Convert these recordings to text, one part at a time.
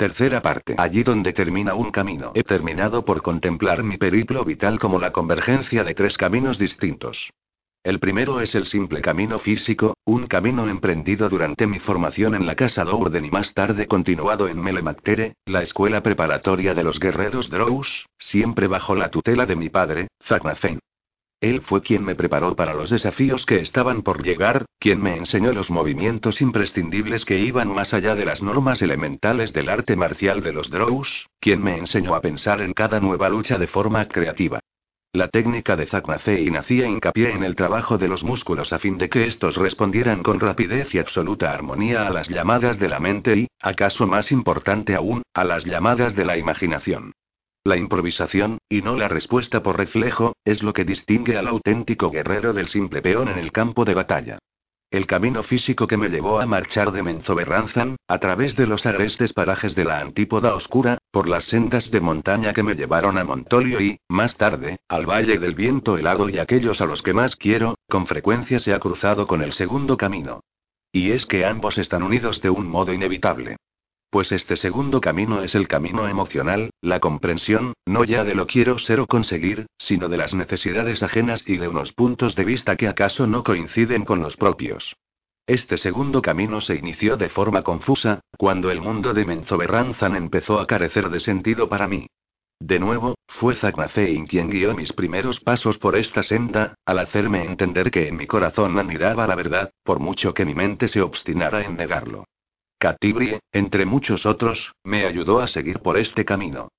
Tercera parte. Allí donde termina un camino. He terminado por contemplar mi periplo vital como la convergencia de tres caminos distintos. El primero es el simple camino físico, un camino emprendido durante mi formación en la Casa Dourden y más tarde continuado en Melemactere, la escuela preparatoria de los guerreros Drows, siempre bajo la tutela de mi padre, Zaknafen. Él fue quien me preparó para los desafíos que estaban por llegar, quien me enseñó los movimientos imprescindibles que iban más allá de las normas elementales del arte marcial de los Drows, quien me enseñó a pensar en cada nueva lucha de forma creativa. La técnica de Zaknafein hacía hincapié en el trabajo de los músculos a fin de que estos respondieran con rapidez y absoluta armonía a las llamadas de la mente y, acaso más importante aún, a las llamadas de la imaginación. La improvisación, y no la respuesta por reflejo, es lo que distingue al auténtico guerrero del simple peón en el campo de batalla. El camino físico que me llevó a marchar de Menzoberranzan, a través de los agrestes parajes de la antípoda oscura, por las sendas de montaña que me llevaron a Montolio y, más tarde, al Valle del Viento helado y aquellos a los que más quiero, con frecuencia se ha cruzado con el segundo camino. Y es que ambos están unidos de un modo inevitable. Pues este segundo camino es el camino emocional, la comprensión, no ya de lo quiero ser o conseguir, sino de las necesidades ajenas y de unos puntos de vista que acaso no coinciden con los propios. Este segundo camino se inició de forma confusa, cuando el mundo de Menzoberranzan empezó a carecer de sentido para mí. De nuevo, fue Zaknafein quien guió mis primeros pasos por esta senda, al hacerme entender que en mi corazón anidaba la verdad, por mucho que mi mente se obstinara en negarlo. Catibrie, entre muchos otros, me ayudó a seguir por este camino.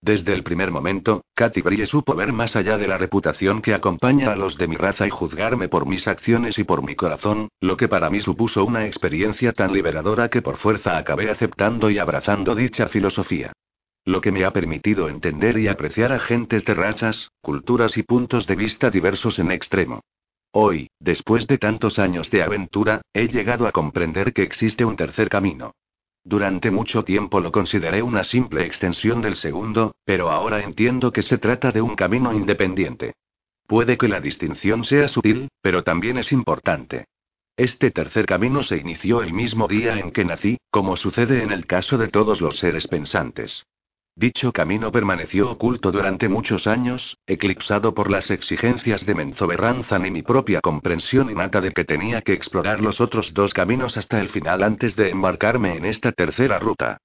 Desde el primer momento, Catibrie supo ver más allá de la reputación que acompaña a los de mi raza y juzgarme por mis acciones y por mi corazón, lo que para mí supuso una experiencia tan liberadora que por fuerza acabé aceptando y abrazando dicha filosofía. Lo que me ha permitido entender y apreciar a gentes de razas, culturas y puntos de vista diversos en extremo. Hoy, después de tantos años de aventura, he llegado a comprender que existe un tercer camino. Durante mucho tiempo lo consideré una simple extensión del segundo, pero ahora entiendo que se trata de un camino independiente. Puede que la distinción sea sutil, pero también es importante. Este tercer camino se inició el mismo día en que nací, como sucede en el caso de todos los seres pensantes. Dicho camino permaneció oculto durante muchos años, eclipsado por las exigencias de Menzoberranzan y mi propia comprensión innata de que tenía que explorar los otros dos caminos hasta el final antes de embarcarme en esta tercera ruta.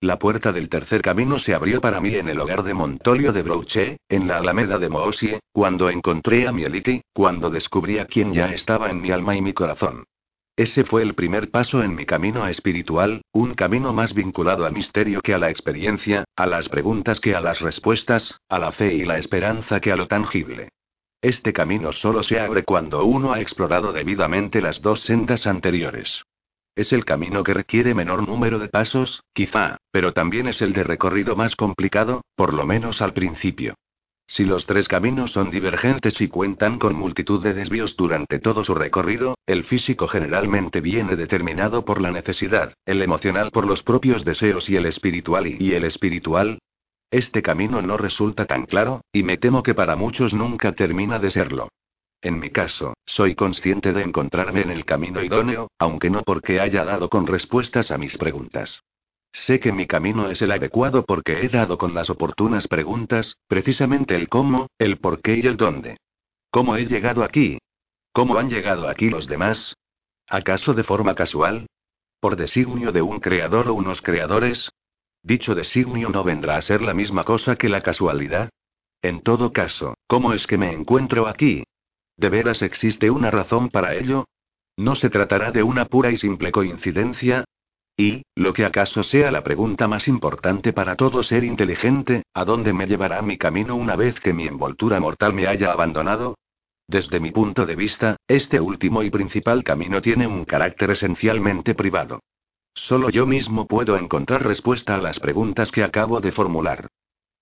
La puerta del tercer camino se abrió para mí en el hogar de Montolio de Brouche, en la Alameda de Moosie, cuando encontré a Mieliti, cuando descubrí a quien ya estaba en mi alma y mi corazón. Ese fue el primer paso en mi camino espiritual, un camino más vinculado al misterio que a la experiencia, a las preguntas que a las respuestas, a la fe y la esperanza que a lo tangible. Este camino solo se abre cuando uno ha explorado debidamente las dos sendas anteriores. Es el camino que requiere menor número de pasos, quizá, pero también es el de recorrido más complicado, por lo menos al principio. Si los tres caminos son divergentes y cuentan con multitud de desvíos durante todo su recorrido, el físico generalmente viene determinado por la necesidad, el emocional por los propios deseos y el espiritual y, el espiritual. Este camino no resulta tan claro, y me temo que para muchos nunca termina de serlo. En mi caso, soy consciente de encontrarme en el camino idóneo, aunque no porque haya dado con respuestas a mis preguntas. Sé que mi camino es el adecuado porque he dado con las oportunas preguntas, precisamente el cómo, el por qué y el dónde. ¿Cómo he llegado aquí? ¿Cómo han llegado aquí los demás? ¿Acaso de forma casual? ¿Por designio de un creador o unos creadores? Dicho designio no vendrá a ser la misma cosa que la casualidad. En todo caso, ¿cómo es que me encuentro aquí? ¿De veras existe una razón para ello? ¿No se tratará de una pura y simple coincidencia? Y, lo que acaso sea la pregunta más importante para todo ser inteligente, ¿a dónde me llevará mi camino una vez que mi envoltura mortal me haya abandonado? Desde mi punto de vista, este último y principal camino tiene un carácter esencialmente privado. Solo yo mismo puedo encontrar respuesta a las preguntas que acabo de formular.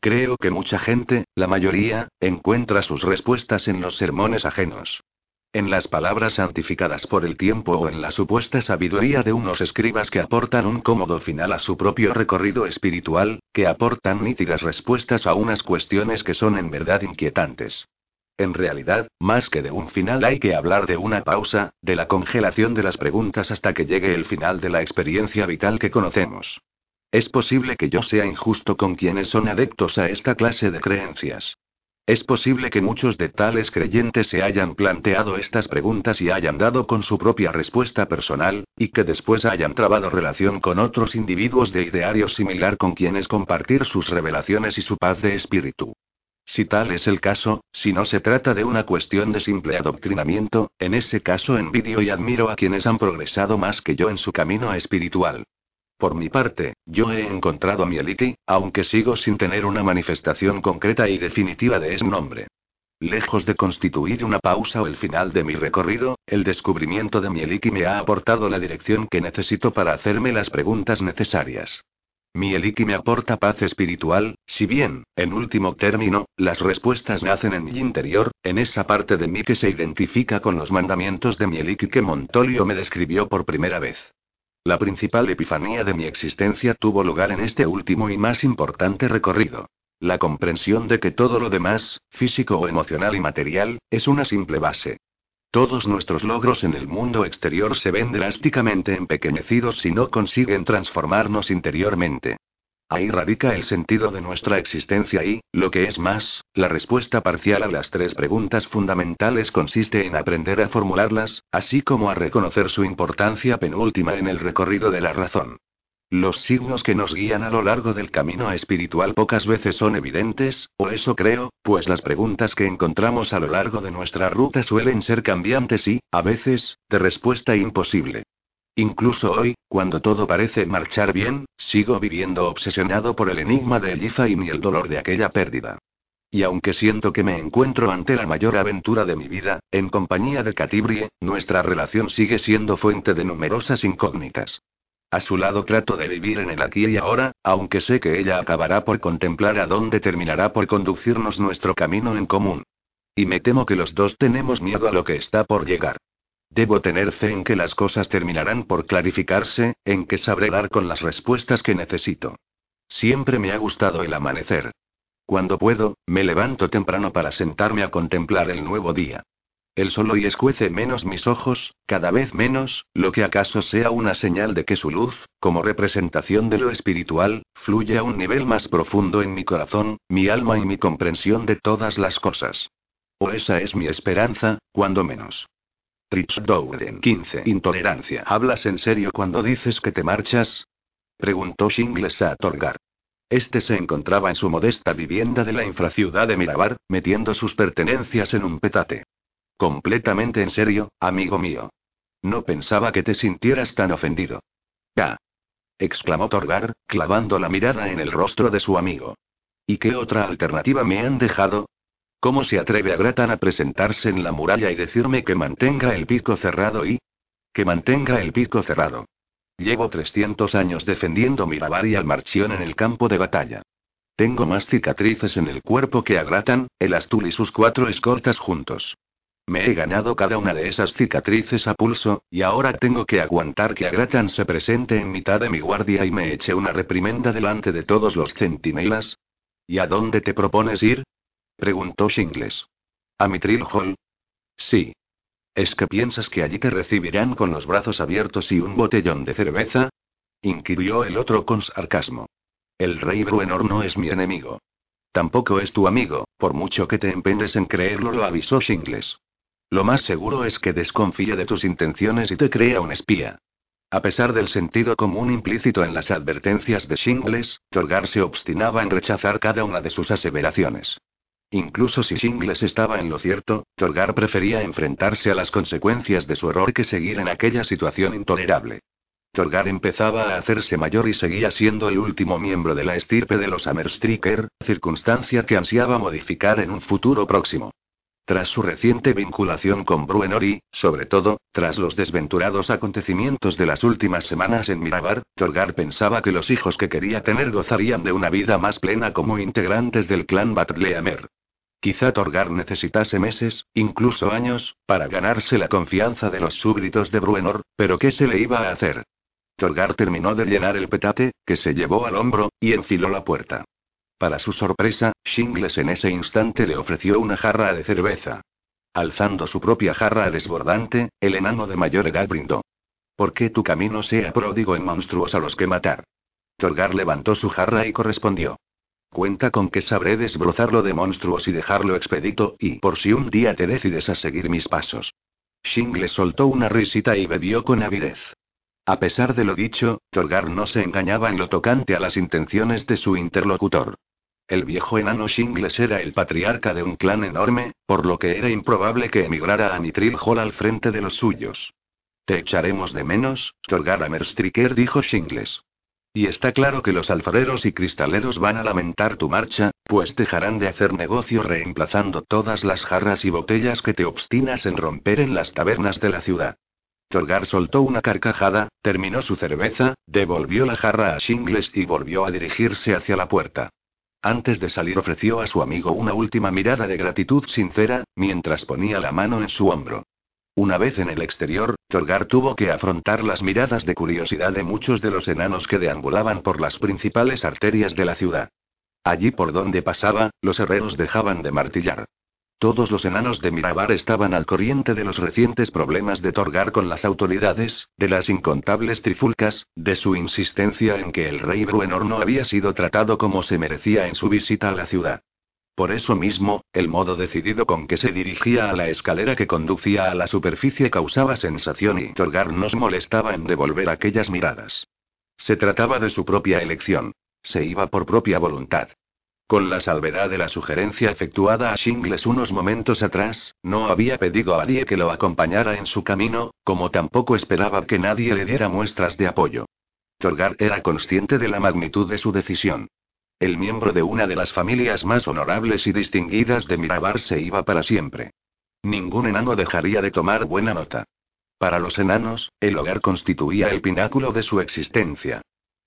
Creo que mucha gente, la mayoría, encuentra sus respuestas en los sermones ajenos. En las palabras santificadas por el tiempo o en la supuesta sabiduría de unos escribas que aportan un cómodo final a su propio recorrido espiritual, que aportan nítidas respuestas a unas cuestiones que son en verdad inquietantes. En realidad, más que de un final hay que hablar de una pausa, de la congelación de las preguntas hasta que llegue el final de la experiencia vital que conocemos. Es posible que yo sea injusto con quienes son adeptos a esta clase de creencias. Es posible que muchos de tales creyentes se hayan planteado estas preguntas y hayan dado con su propia respuesta personal, y que después hayan trabado relación con otros individuos de ideario similar con quienes compartir sus revelaciones y su paz de espíritu. Si tal es el caso, si no se trata de una cuestión de simple adoctrinamiento, en ese caso envidio y admiro a quienes han progresado más que yo en su camino espiritual. Por mi parte, yo he encontrado mi Eliki, aunque sigo sin tener una manifestación concreta y definitiva de ese nombre. Lejos de constituir una pausa o el final de mi recorrido, el descubrimiento de mi me ha aportado la dirección que necesito para hacerme las preguntas necesarias. Mi Eliki me aporta paz espiritual, si bien, en último término, las respuestas nacen en mi interior, en esa parte de mí que se identifica con los mandamientos de mi Eliki que Montolio me describió por primera vez. La principal epifanía de mi existencia tuvo lugar en este último y más importante recorrido. La comprensión de que todo lo demás, físico o emocional y material, es una simple base. Todos nuestros logros en el mundo exterior se ven drásticamente empequeñecidos si no consiguen transformarnos interiormente. Ahí radica el sentido de nuestra existencia y, lo que es más, la respuesta parcial a las tres preguntas fundamentales consiste en aprender a formularlas, así como a reconocer su importancia penúltima en el recorrido de la razón. Los signos que nos guían a lo largo del camino espiritual pocas veces son evidentes, o eso creo, pues las preguntas que encontramos a lo largo de nuestra ruta suelen ser cambiantes y, a veces, de respuesta imposible. Incluso hoy, cuando todo parece marchar bien, sigo viviendo obsesionado por el enigma de Elifaim y el dolor de aquella pérdida. Y aunque siento que me encuentro ante la mayor aventura de mi vida, en compañía de Catibrie, nuestra relación sigue siendo fuente de numerosas incógnitas. A su lado trato de vivir en el aquí y ahora, aunque sé que ella acabará por contemplar a dónde terminará por conducirnos nuestro camino en común. Y me temo que los dos tenemos miedo a lo que está por llegar. Debo tener fe en que las cosas terminarán por clarificarse, en que sabré dar con las respuestas que necesito. Siempre me ha gustado el amanecer. Cuando puedo, me levanto temprano para sentarme a contemplar el nuevo día. El sol hoy escuece menos mis ojos, cada vez menos, lo que acaso sea una señal de que su luz, como representación de lo espiritual, fluye a un nivel más profundo en mi corazón, mi alma y mi comprensión de todas las cosas. O esa es mi esperanza, cuando menos. Rich Dowden 15. Intolerancia. ¿Hablas en serio cuando dices que te marchas? Preguntó Shingles a Torgar. Este se encontraba en su modesta vivienda de la infraciudad de Mirabar, metiendo sus pertenencias en un petate. Completamente en serio, amigo mío. No pensaba que te sintieras tan ofendido. Ya. exclamó Torgar, clavando la mirada en el rostro de su amigo. ¿Y qué otra alternativa me han dejado? ¿Cómo se atreve a Gratan a presentarse en la muralla y decirme que mantenga el pico cerrado y... que mantenga el pico cerrado? Llevo 300 años defendiendo Mirabar y al Marchión en el campo de batalla. Tengo más cicatrices en el cuerpo que a Gratan, el Astul y sus cuatro escoltas juntos. Me he ganado cada una de esas cicatrices a pulso, y ahora tengo que aguantar que Agratan se presente en mitad de mi guardia y me eche una reprimenda delante de todos los centinelas. ¿Y a dónde te propones ir? Preguntó Shingles. ¿A Mitril Hall? Sí. ¿Es que piensas que allí te recibirán con los brazos abiertos y un botellón de cerveza? inquirió el otro con sarcasmo. El rey Bruenor no es mi enemigo. Tampoco es tu amigo, por mucho que te empeñes en creerlo, lo avisó Shingles. Lo más seguro es que desconfíe de tus intenciones y te crea un espía. A pesar del sentido común implícito en las advertencias de Shingles, Torgar se obstinaba en rechazar cada una de sus aseveraciones. Incluso si Shingles estaba en lo cierto, Torgar prefería enfrentarse a las consecuencias de su error que seguir en aquella situación intolerable. Torgar empezaba a hacerse mayor y seguía siendo el último miembro de la estirpe de los Hammerstricker, circunstancia que ansiaba modificar en un futuro próximo. Tras su reciente vinculación con Bruenor y, sobre todo, tras los desventurados acontecimientos de las últimas semanas en Mirabar, Torgar pensaba que los hijos que quería tener gozarían de una vida más plena como integrantes del clan Batleamer. Quizá Torgar necesitase meses, incluso años, para ganarse la confianza de los súbditos de Bruenor, pero ¿qué se le iba a hacer? Torgar terminó de llenar el petate, que se llevó al hombro, y enfiló la puerta. Para su sorpresa, Shingles en ese instante le ofreció una jarra de cerveza. Alzando su propia jarra desbordante, el enano de mayor edad brindó. ¿Por qué tu camino sea pródigo en monstruos a los que matar? Torgar levantó su jarra y correspondió. Cuenta con que sabré desbrozarlo de monstruos y dejarlo expedito, y por si un día te decides a seguir mis pasos. Shingles soltó una risita y bebió con avidez. A pesar de lo dicho, Torgar no se engañaba en lo tocante a las intenciones de su interlocutor. El viejo enano Shingles era el patriarca de un clan enorme, por lo que era improbable que emigrara a Nitril Hall al frente de los suyos. Te echaremos de menos, Torgar Amerstriker dijo Shingles. Y está claro que los alfareros y cristaleros van a lamentar tu marcha, pues dejarán de hacer negocio reemplazando todas las jarras y botellas que te obstinas en romper en las tabernas de la ciudad. Torgar soltó una carcajada, terminó su cerveza, devolvió la jarra a Shingles y volvió a dirigirse hacia la puerta. Antes de salir ofreció a su amigo una última mirada de gratitud sincera, mientras ponía la mano en su hombro. Una vez en el exterior, Torgar tuvo que afrontar las miradas de curiosidad de muchos de los enanos que deambulaban por las principales arterias de la ciudad. Allí por donde pasaba, los herreros dejaban de martillar. Todos los enanos de Mirabar estaban al corriente de los recientes problemas de Torgar con las autoridades, de las incontables trifulcas, de su insistencia en que el rey Bruenor no había sido tratado como se merecía en su visita a la ciudad. Por eso mismo, el modo decidido con que se dirigía a la escalera que conducía a la superficie causaba sensación y Torgar nos molestaba en devolver aquellas miradas. Se trataba de su propia elección. Se iba por propia voluntad. Con la salvedad de la sugerencia efectuada a Shingles unos momentos atrás, no había pedido a nadie que lo acompañara en su camino, como tampoco esperaba que nadie le diera muestras de apoyo. Torgar era consciente de la magnitud de su decisión. El miembro de una de las familias más honorables y distinguidas de Mirabar se iba para siempre. Ningún enano dejaría de tomar buena nota. Para los enanos, el hogar constituía el pináculo de su existencia.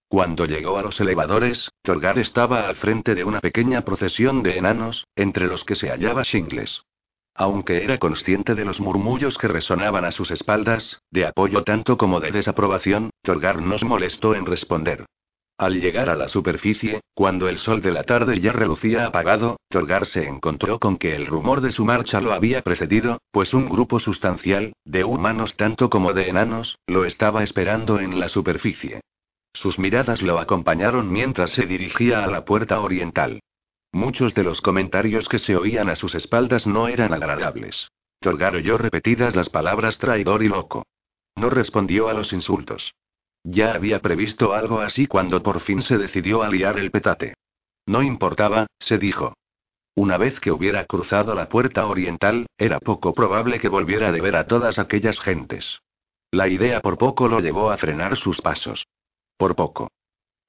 Cuando llegó a los elevadores, Torgar estaba al frente de una pequeña procesión de enanos, entre los que se hallaba Shingles. Aunque era consciente de los murmullos que resonaban a sus espaldas, de apoyo tanto como de desaprobación, Torgar nos molestó en responder. Al llegar a la superficie, cuando el sol de la tarde ya relucía apagado, Torgar se encontró con que el rumor de su marcha lo había precedido, pues un grupo sustancial, de humanos tanto como de enanos, lo estaba esperando en la superficie. Sus miradas lo acompañaron mientras se dirigía a la puerta oriental. Muchos de los comentarios que se oían a sus espaldas no eran agradables. Torgar oyó repetidas las palabras traidor y loco. No respondió a los insultos. Ya había previsto algo así cuando por fin se decidió a liar el petate. No importaba, se dijo. Una vez que hubiera cruzado la puerta oriental, era poco probable que volviera de ver a todas aquellas gentes. La idea por poco lo llevó a frenar sus pasos. Por poco.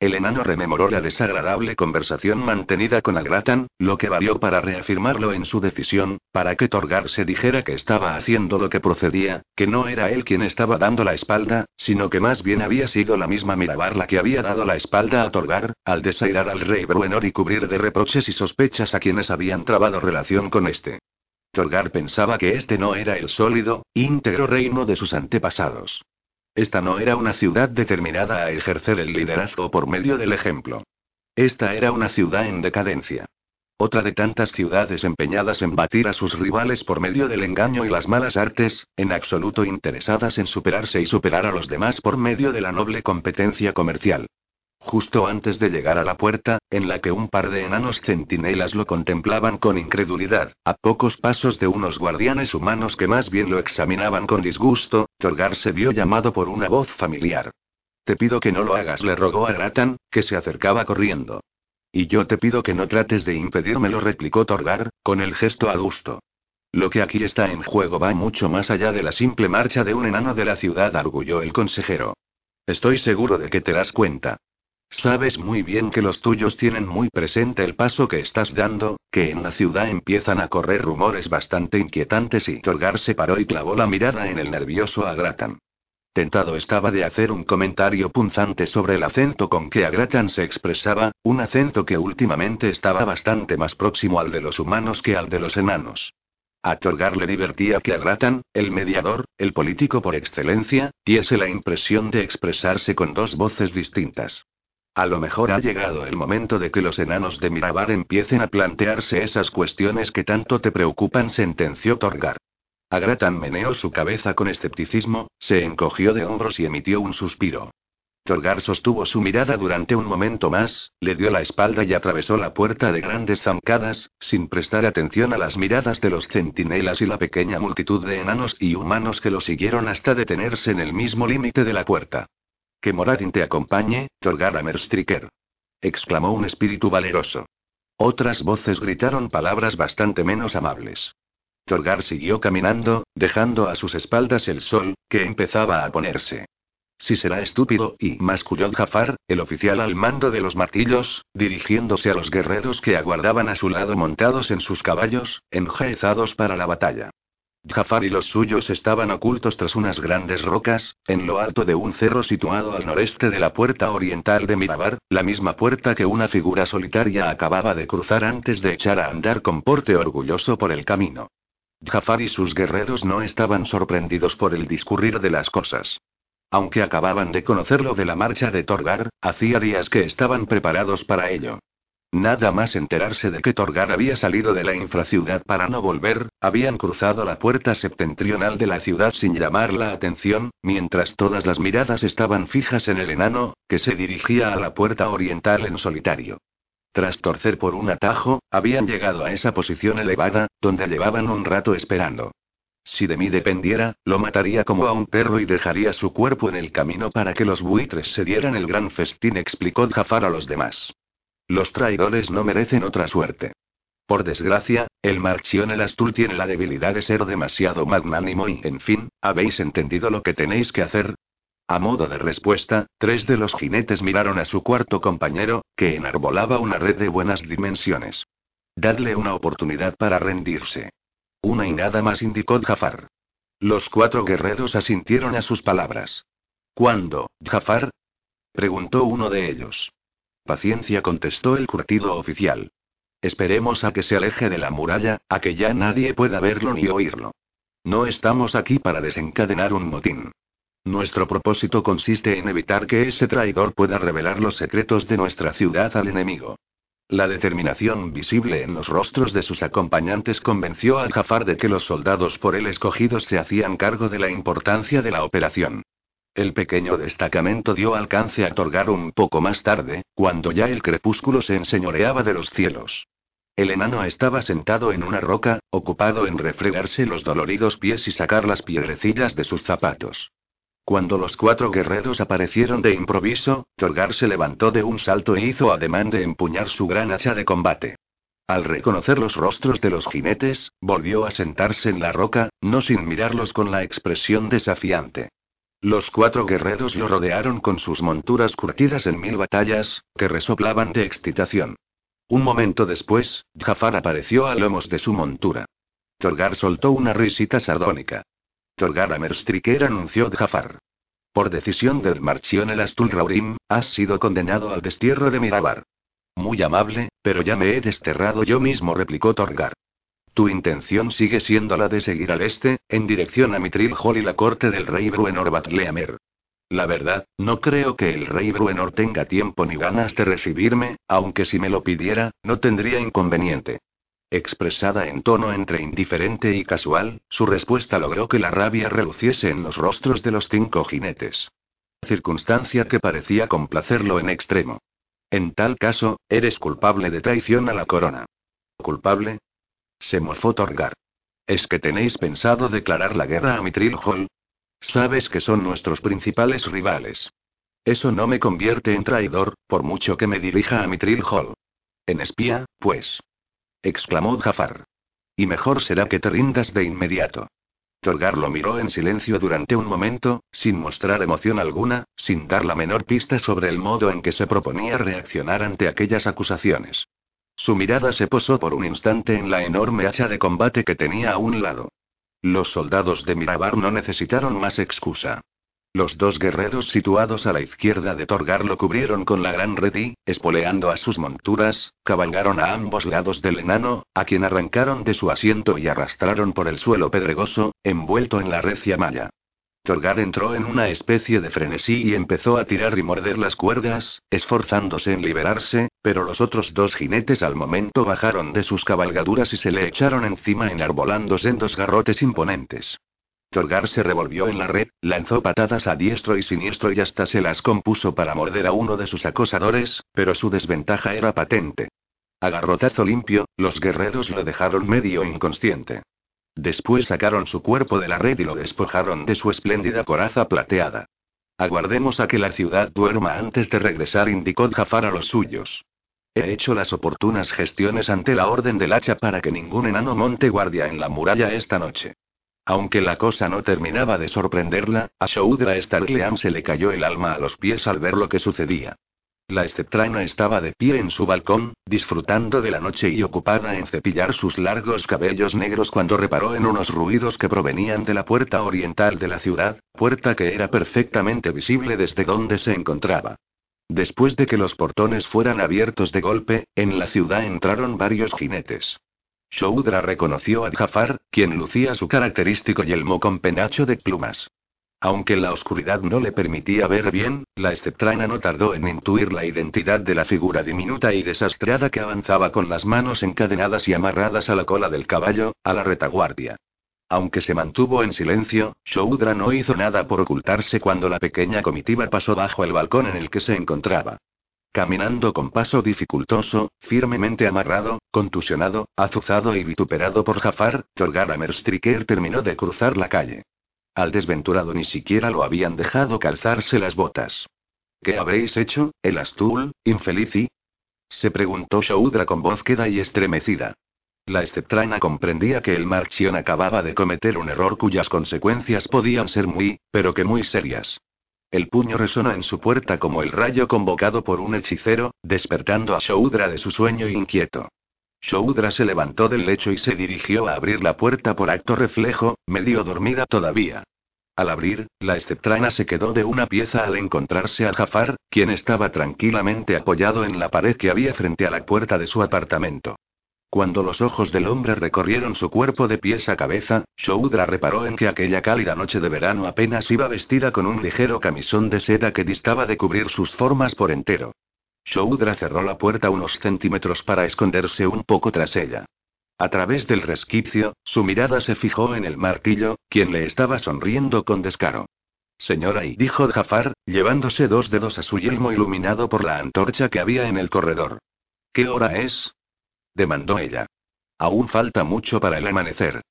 El enano rememoró la desagradable conversación mantenida con Agratan, lo que valió para reafirmarlo en su decisión, para que Torgar se dijera que estaba haciendo lo que procedía, que no era él quien estaba dando la espalda, sino que más bien había sido la misma Mirabar la que había dado la espalda a Torgar, al desairar al rey Bruenor y cubrir de reproches y sospechas a quienes habían trabado relación con este. Torgar pensaba que este no era el sólido, íntegro reino de sus antepasados. Esta no era una ciudad determinada a ejercer el liderazgo por medio del ejemplo. Esta era una ciudad en decadencia. Otra de tantas ciudades empeñadas en batir a sus rivales por medio del engaño y las malas artes, en absoluto interesadas en superarse y superar a los demás por medio de la noble competencia comercial. Justo antes de llegar a la puerta, en la que un par de enanos centinelas lo contemplaban con incredulidad, a pocos pasos de unos guardianes humanos que más bien lo examinaban con disgusto, Torgar se vio llamado por una voz familiar. Te pido que no lo hagas, le rogó a Gratan, que se acercaba corriendo. Y yo te pido que no trates de impedírmelo, replicó Torgar, con el gesto adusto. Lo que aquí está en juego va mucho más allá de la simple marcha de un enano de la ciudad, arguyó el consejero. Estoy seguro de que te das cuenta. Sabes muy bien que los tuyos tienen muy presente el paso que estás dando, que en la ciudad empiezan a correr rumores bastante inquietantes y Torgar se paró y clavó la mirada en el nervioso Agratan. Tentado estaba de hacer un comentario punzante sobre el acento con que Agratan se expresaba, un acento que últimamente estaba bastante más próximo al de los humanos que al de los enanos. A Torgar le divertía que Agratan, el mediador, el político por excelencia, diese la impresión de expresarse con dos voces distintas. A lo mejor ha llegado el momento de que los enanos de Mirabar empiecen a plantearse esas cuestiones que tanto te preocupan, sentenció Torgar. Agratan meneó su cabeza con escepticismo, se encogió de hombros y emitió un suspiro. Torgar sostuvo su mirada durante un momento más, le dio la espalda y atravesó la puerta de grandes zancadas, sin prestar atención a las miradas de los centinelas y la pequeña multitud de enanos y humanos que lo siguieron hasta detenerse en el mismo límite de la puerta. Que Moradin te acompañe, Torgar Amerstriker. exclamó un espíritu valeroso. Otras voces gritaron palabras bastante menos amables. Torgar siguió caminando, dejando a sus espaldas el sol, que empezaba a ponerse. Si será estúpido, y masculló Jafar, el oficial al mando de los martillos, dirigiéndose a los guerreros que aguardaban a su lado montados en sus caballos, enjaezados para la batalla. Jafar y los suyos estaban ocultos tras unas grandes rocas, en lo alto de un cerro situado al noreste de la puerta oriental de Mirabar, la misma puerta que una figura solitaria acababa de cruzar antes de echar a andar con porte orgulloso por el camino. Jafar y sus guerreros no estaban sorprendidos por el discurrir de las cosas. Aunque acababan de conocerlo de la marcha de Torgar, hacía días que estaban preparados para ello. Nada más enterarse de que Torgar había salido de la infraciudad para no volver, habían cruzado la puerta septentrional de la ciudad sin llamar la atención, mientras todas las miradas estaban fijas en el enano, que se dirigía a la puerta oriental en solitario. Tras torcer por un atajo, habían llegado a esa posición elevada, donde llevaban un rato esperando. Si de mí dependiera, lo mataría como a un perro y dejaría su cuerpo en el camino para que los buitres se dieran el gran festín, explicó Jafar a los demás. Los traidores no merecen otra suerte. Por desgracia, el Marchión el Astul tiene la debilidad de ser demasiado magnánimo y, en fin, ¿habéis entendido lo que tenéis que hacer? A modo de respuesta, tres de los jinetes miraron a su cuarto compañero, que enarbolaba una red de buenas dimensiones. Dadle una oportunidad para rendirse. Una y nada más indicó Jafar. Los cuatro guerreros asintieron a sus palabras. ¿Cuándo, Jafar? preguntó uno de ellos. Paciencia contestó el curtido oficial. Esperemos a que se aleje de la muralla, a que ya nadie pueda verlo ni oírlo. No estamos aquí para desencadenar un motín. Nuestro propósito consiste en evitar que ese traidor pueda revelar los secretos de nuestra ciudad al enemigo. La determinación visible en los rostros de sus acompañantes convenció a Jafar de que los soldados por él escogidos se hacían cargo de la importancia de la operación. El pequeño destacamento dio alcance a Torgar un poco más tarde, cuando ya el crepúsculo se enseñoreaba de los cielos. El enano estaba sentado en una roca, ocupado en refregarse los doloridos pies y sacar las piedrecillas de sus zapatos. Cuando los cuatro guerreros aparecieron de improviso, Torgar se levantó de un salto e hizo ademán de empuñar su gran hacha de combate. Al reconocer los rostros de los jinetes, volvió a sentarse en la roca, no sin mirarlos con la expresión desafiante. Los cuatro guerreros lo rodearon con sus monturas curtidas en mil batallas, que resoplaban de excitación. Un momento después, Jafar apareció a lomos de su montura. Torgar soltó una risita sardónica. Torgar Merstriker anunció Jafar. Por decisión del Marchión el Astul Raurim, has sido condenado al destierro de Mirabar. Muy amable, pero ya me he desterrado yo mismo, replicó Torgar. Tu intención sigue siendo la de seguir al este, en dirección a Mitril Hall y la corte del rey Bruenor Batleamer. La verdad, no creo que el rey Bruenor tenga tiempo ni ganas de recibirme, aunque si me lo pidiera, no tendría inconveniente. Expresada en tono entre indiferente y casual, su respuesta logró que la rabia reluciese en los rostros de los cinco jinetes. Circunstancia que parecía complacerlo en extremo. En tal caso, eres culpable de traición a la corona. ¿Culpable? Se mofó Torgar. ¿Es que tenéis pensado declarar la guerra a Mitril Hall? Sabes que son nuestros principales rivales. Eso no me convierte en traidor, por mucho que me dirija a Mitril Hall. En espía, pues exclamó Jafar. Y mejor será que te rindas de inmediato. Torgar lo miró en silencio durante un momento, sin mostrar emoción alguna, sin dar la menor pista sobre el modo en que se proponía reaccionar ante aquellas acusaciones. Su mirada se posó por un instante en la enorme hacha de combate que tenía a un lado. Los soldados de Mirabar no necesitaron más excusa. Los dos guerreros situados a la izquierda de Torgar lo cubrieron con la gran red y, espoleando a sus monturas, cabalgaron a ambos lados del enano, a quien arrancaron de su asiento y arrastraron por el suelo pedregoso, envuelto en la recia malla. Torgar entró en una especie de frenesí y empezó a tirar y morder las cuerdas, esforzándose en liberarse, pero los otros dos jinetes al momento bajaron de sus cabalgaduras y se le echaron encima enarbolando sendos garrotes imponentes. Torgar se revolvió en la red, lanzó patadas a diestro y siniestro y hasta se las compuso para morder a uno de sus acosadores, pero su desventaja era patente. Agarrotazo limpio, los guerreros lo dejaron medio inconsciente. Después sacaron su cuerpo de la red y lo despojaron de su espléndida coraza plateada. Aguardemos a que la ciudad duerma antes de regresar, indicó Jafar a los suyos. He hecho las oportunas gestiones ante la orden del hacha para que ningún enano monte guardia en la muralla esta noche. Aunque la cosa no terminaba de sorprenderla, a Shoudra Starleam se le cayó el alma a los pies al ver lo que sucedía. La Steptraina estaba de pie en su balcón, disfrutando de la noche y ocupada en cepillar sus largos cabellos negros cuando reparó en unos ruidos que provenían de la puerta oriental de la ciudad, puerta que era perfectamente visible desde donde se encontraba. Después de que los portones fueran abiertos de golpe, en la ciudad entraron varios jinetes. Shoudra reconoció a Jafar, quien lucía su característico yelmo con penacho de plumas. Aunque la oscuridad no le permitía ver bien, la esceptraina no tardó en intuir la identidad de la figura diminuta y desastreada que avanzaba con las manos encadenadas y amarradas a la cola del caballo, a la retaguardia. Aunque se mantuvo en silencio, Shoudra no hizo nada por ocultarse cuando la pequeña comitiva pasó bajo el balcón en el que se encontraba. Caminando con paso dificultoso, firmemente amarrado, contusionado, azuzado y vituperado por Jafar, Torgar Merstriker terminó de cruzar la calle. Al desventurado ni siquiera lo habían dejado calzarse las botas. ¿Qué habréis hecho, el Astul, infeliz Se preguntó Shoudra con voz queda y estremecida. La esceptraina comprendía que el Marchion acababa de cometer un error cuyas consecuencias podían ser muy, pero que muy serias. El puño resonó en su puerta como el rayo convocado por un hechicero, despertando a Shoudra de su sueño inquieto. Shoudra se levantó del lecho y se dirigió a abrir la puerta por acto reflejo, medio dormida todavía. Al abrir, la esceptrana se quedó de una pieza al encontrarse a Jafar, quien estaba tranquilamente apoyado en la pared que había frente a la puerta de su apartamento. Cuando los ojos del hombre recorrieron su cuerpo de pies a cabeza, Shoudra reparó en que aquella cálida noche de verano apenas iba vestida con un ligero camisón de seda que distaba de cubrir sus formas por entero. Shoudra cerró la puerta unos centímetros para esconderse un poco tras ella. A través del resquicio, su mirada se fijó en el martillo, quien le estaba sonriendo con descaro. Señora, y dijo Jafar, llevándose dos dedos a su yelmo iluminado por la antorcha que había en el corredor. ¿Qué hora es? demandó ella. Aún falta mucho para el amanecer.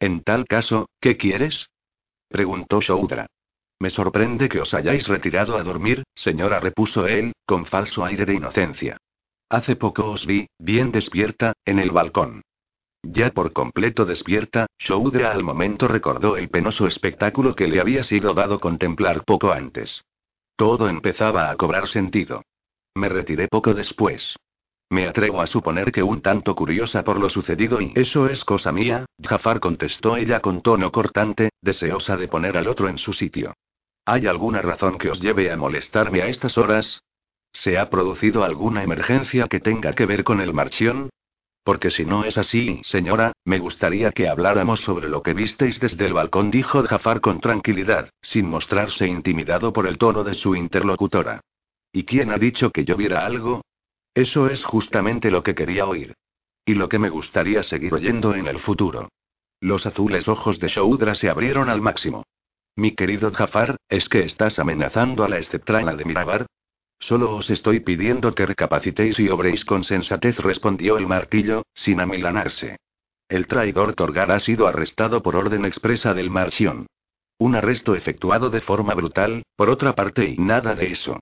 En tal caso, ¿qué quieres? preguntó Shoudra. Me sorprende que os hayáis retirado a dormir, señora, repuso él, con falso aire de inocencia. Hace poco os vi, bien despierta, en el balcón. Ya por completo despierta, Shoudra al momento recordó el penoso espectáculo que le había sido dado contemplar poco antes. Todo empezaba a cobrar sentido. Me retiré poco después. Me atrevo a suponer que un tanto curiosa por lo sucedido y eso es cosa mía, Jafar contestó ella con tono cortante, deseosa de poner al otro en su sitio. ¿Hay alguna razón que os lleve a molestarme a estas horas? ¿Se ha producido alguna emergencia que tenga que ver con el marchión? Porque si no es así, señora, me gustaría que habláramos sobre lo que visteis desde el balcón, dijo Jafar con tranquilidad, sin mostrarse intimidado por el tono de su interlocutora. ¿Y quién ha dicho que yo viera algo? Eso es justamente lo que quería oír. Y lo que me gustaría seguir oyendo en el futuro. Los azules ojos de Shoudra se abrieron al máximo. Mi querido Jafar, ¿es que estás amenazando a la esceptrana de Mirabar? Solo os estoy pidiendo que recapacitéis y obréis con sensatez, respondió el martillo, sin amilanarse. El traidor Torgar ha sido arrestado por orden expresa del Marchion. Un arresto efectuado de forma brutal, por otra parte, y nada de eso.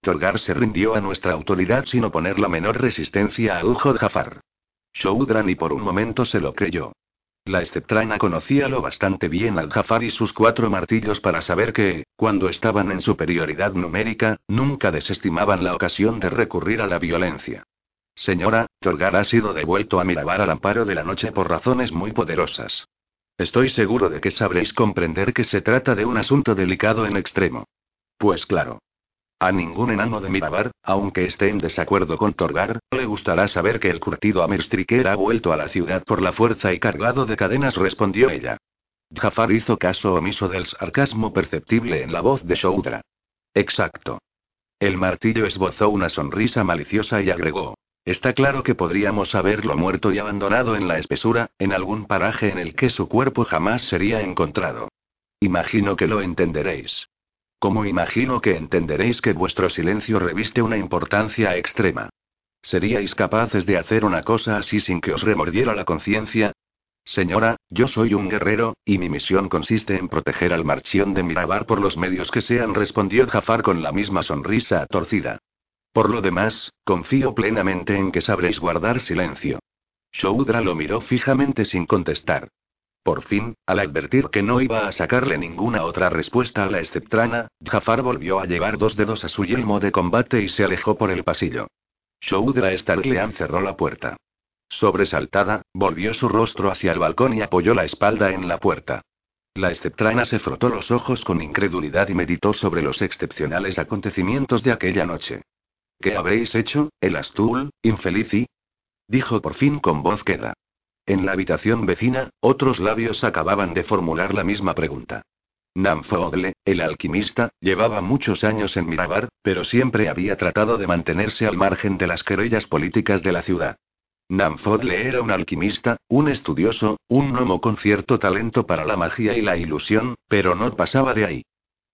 Torgar se rindió a nuestra autoridad sin oponer la menor resistencia a Ujod Jafar. Shoudra ni por un momento se lo creyó. La esceptrana conocía lo bastante bien al Jafar y sus cuatro martillos para saber que, cuando estaban en superioridad numérica, nunca desestimaban la ocasión de recurrir a la violencia. Señora, Torgar ha sido devuelto a Mirabar al amparo de la noche por razones muy poderosas. Estoy seguro de que sabréis comprender que se trata de un asunto delicado en extremo. Pues claro. A ningún enano de Mirabar, aunque esté en desacuerdo con Torgar, le gustará saber que el curtido Amirstriker ha vuelto a la ciudad por la fuerza y cargado de cadenas, respondió ella. Jafar hizo caso omiso del sarcasmo perceptible en la voz de Shoudra. Exacto. El martillo esbozó una sonrisa maliciosa y agregó. Está claro que podríamos haberlo muerto y abandonado en la espesura, en algún paraje en el que su cuerpo jamás sería encontrado. Imagino que lo entenderéis. Como imagino que entenderéis que vuestro silencio reviste una importancia extrema. ¿Seríais capaces de hacer una cosa así sin que os remordiera la conciencia? Señora, yo soy un guerrero, y mi misión consiste en proteger al marchión de Mirabar por los medios que sean, respondió Jafar con la misma sonrisa torcida. Por lo demás, confío plenamente en que sabréis guardar silencio. Shoudra lo miró fijamente sin contestar. Por fin, al advertir que no iba a sacarle ninguna otra respuesta a la esceptrana, Jafar volvió a llevar dos dedos a su yelmo de combate y se alejó por el pasillo. Shoudra Starlean cerró la puerta. Sobresaltada, volvió su rostro hacia el balcón y apoyó la espalda en la puerta. La esceptrana se frotó los ojos con incredulidad y meditó sobre los excepcionales acontecimientos de aquella noche. ¿Qué habréis hecho, el Astul, infeliz y? dijo por fin con voz queda. En la habitación vecina, otros labios acababan de formular la misma pregunta. Namfogle, el alquimista, llevaba muchos años en Mirabar, pero siempre había tratado de mantenerse al margen de las querellas políticas de la ciudad. Namfogle era un alquimista, un estudioso, un gnomo con cierto talento para la magia y la ilusión, pero no pasaba de ahí.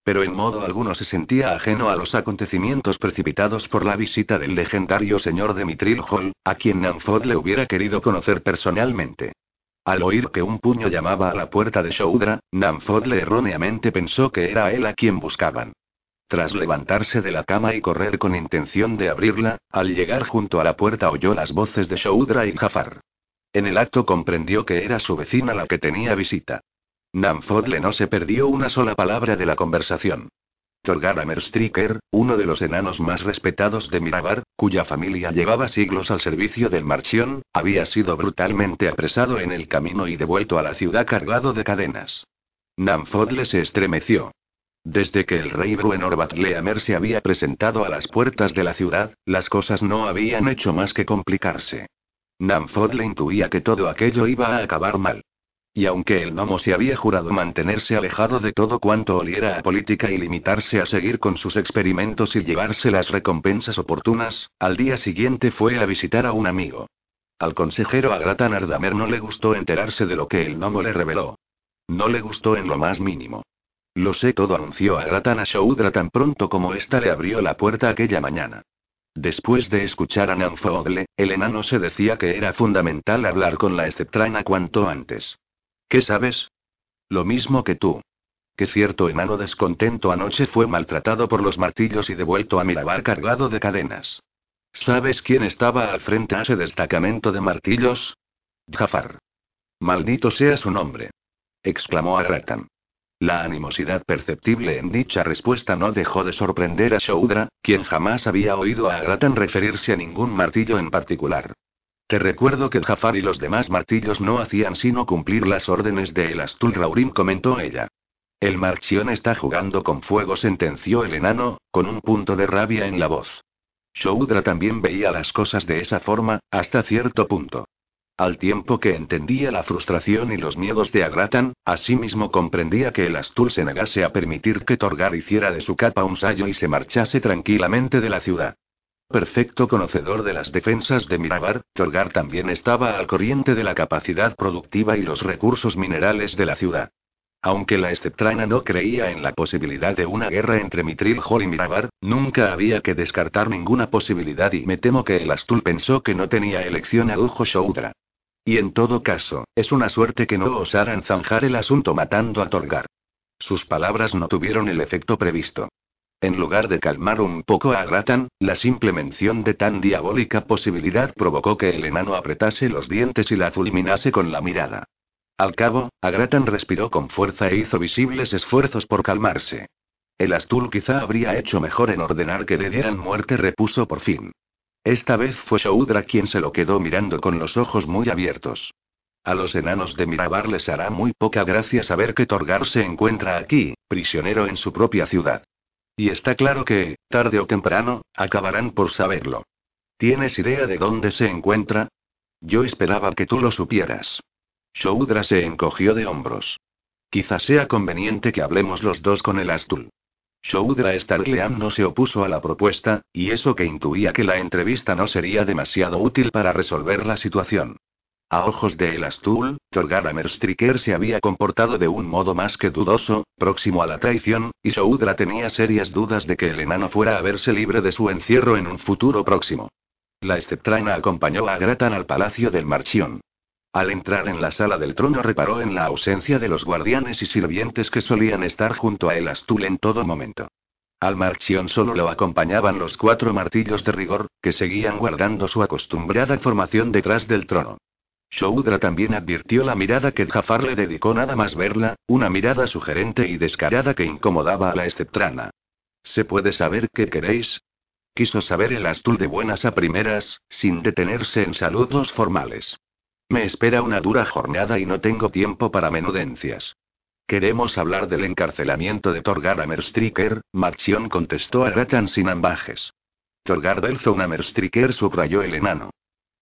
Pero en modo alguno se sentía ajeno a los acontecimientos precipitados por la visita del legendario señor de Mitril Hall, a quien Nanfod le hubiera querido conocer personalmente. Al oír que un puño llamaba a la puerta de Shoudra, Namfodle erróneamente pensó que era él a quien buscaban. Tras levantarse de la cama y correr con intención de abrirla, al llegar junto a la puerta oyó las voces de Shoudra y Jafar. En el acto comprendió que era su vecina la que tenía visita. Namfodle no se perdió una sola palabra de la conversación. Torgar Amerstriker, uno de los enanos más respetados de Mirabar, cuya familia llevaba siglos al servicio del Marchión, había sido brutalmente apresado en el camino y devuelto a la ciudad cargado de cadenas. Namfodle se estremeció. Desde que el rey Bruenor Batleamer se había presentado a las puertas de la ciudad, las cosas no habían hecho más que complicarse. Namfodle intuía que todo aquello iba a acabar mal. Y aunque el gnomo se había jurado mantenerse alejado de todo cuanto oliera a política y limitarse a seguir con sus experimentos y llevarse las recompensas oportunas, al día siguiente fue a visitar a un amigo. Al consejero Agratan Ardamer no le gustó enterarse de lo que el gnomo le reveló. No le gustó en lo más mínimo. Lo sé todo, anunció Agratan a Shoudra tan pronto como ésta le abrió la puerta aquella mañana. Después de escuchar a Nanfogle, el enano se decía que era fundamental hablar con la esceptrana cuanto antes. ¿Qué sabes? Lo mismo que tú. Que cierto enano descontento anoche fue maltratado por los martillos y devuelto a Mirabar cargado de cadenas. ¿Sabes quién estaba al frente a ese destacamento de martillos? Jafar. Maldito sea su nombre. exclamó Agratan. La animosidad perceptible en dicha respuesta no dejó de sorprender a Shoudra, quien jamás había oído a Agratan referirse a ningún martillo en particular. Te recuerdo que Jafar y los demás martillos no hacían sino cumplir las órdenes de El Astul Raurim, comentó ella. El marchión está jugando con fuego, sentenció el enano, con un punto de rabia en la voz. Shoudra también veía las cosas de esa forma, hasta cierto punto. Al tiempo que entendía la frustración y los miedos de Agratan, asimismo comprendía que el Astul se negase a permitir que Torgar hiciera de su capa un sallo y se marchase tranquilamente de la ciudad. Perfecto conocedor de las defensas de Mirabar, Torgar también estaba al corriente de la capacidad productiva y los recursos minerales de la ciudad. Aunque la esceptrana no creía en la posibilidad de una guerra entre Mitril Hall y Mirabar, nunca había que descartar ninguna posibilidad y me temo que el Astul pensó que no tenía elección a Ujo Shoudra. Y en todo caso, es una suerte que no osaran zanjar el asunto matando a Torgar. Sus palabras no tuvieron el efecto previsto. En lugar de calmar un poco a Gratan, la simple mención de tan diabólica posibilidad provocó que el enano apretase los dientes y la fulminase con la mirada. Al cabo, Agratan respiró con fuerza e hizo visibles esfuerzos por calmarse. El Astul quizá habría hecho mejor en ordenar que le dieran muerte, repuso por fin. Esta vez fue Shoudra quien se lo quedó mirando con los ojos muy abiertos. A los enanos de Mirabar les hará muy poca gracia saber que Torgar se encuentra aquí, prisionero en su propia ciudad. Y está claro que, tarde o temprano, acabarán por saberlo. ¿Tienes idea de dónde se encuentra? Yo esperaba que tú lo supieras. Shoudra se encogió de hombros. Quizá sea conveniente que hablemos los dos con el Astul. Shoudra Starleam no se opuso a la propuesta, y eso que intuía que la entrevista no sería demasiado útil para resolver la situación. A ojos de El Astul, Torgar Amerstriker se había comportado de un modo más que dudoso, próximo a la traición, y Shoudra tenía serias dudas de que el enano fuera a verse libre de su encierro en un futuro próximo. La Esceptraina acompañó a Gratan al palacio del Marchión. Al entrar en la sala del trono reparó en la ausencia de los guardianes y sirvientes que solían estar junto a el Astul en todo momento. Al Marchión solo lo acompañaban los cuatro martillos de rigor, que seguían guardando su acostumbrada formación detrás del trono. Shoudra también advirtió la mirada que Jafar le dedicó nada más verla, una mirada sugerente y descarada que incomodaba a la esceptrana. ¿Se puede saber qué queréis? Quiso saber el Astul de buenas a primeras, sin detenerse en saludos formales. Me espera una dura jornada y no tengo tiempo para menudencias. Queremos hablar del encarcelamiento de Torgar Amerstriker, Marchion contestó a Gratan sin ambajes. Torgar Delzon Amerstriker subrayó el enano.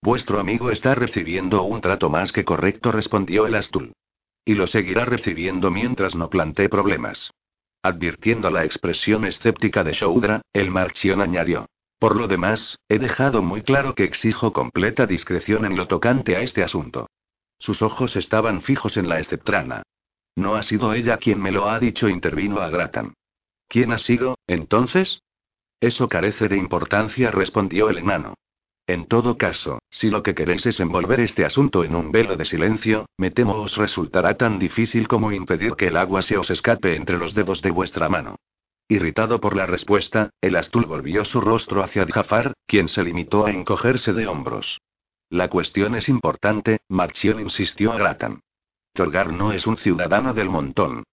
Vuestro amigo está recibiendo un trato más que correcto, respondió el Astul. Y lo seguirá recibiendo mientras no plantee problemas. Advirtiendo la expresión escéptica de Shoudra, el Marchion añadió. Por lo demás, he dejado muy claro que exijo completa discreción en lo tocante a este asunto. Sus ojos estaban fijos en la esceptrana. No ha sido ella quien me lo ha dicho, intervino a Gratan. ¿Quién ha sido, entonces? Eso carece de importancia, respondió el enano. En todo caso, si lo que queréis es envolver este asunto en un velo de silencio, me temo os resultará tan difícil como impedir que el agua se os escape entre los dedos de vuestra mano. Irritado por la respuesta, el Astul volvió su rostro hacia Jafar, quien se limitó a encogerse de hombros. La cuestión es importante, Marchion insistió a Gratan. Torgar no es un ciudadano del montón.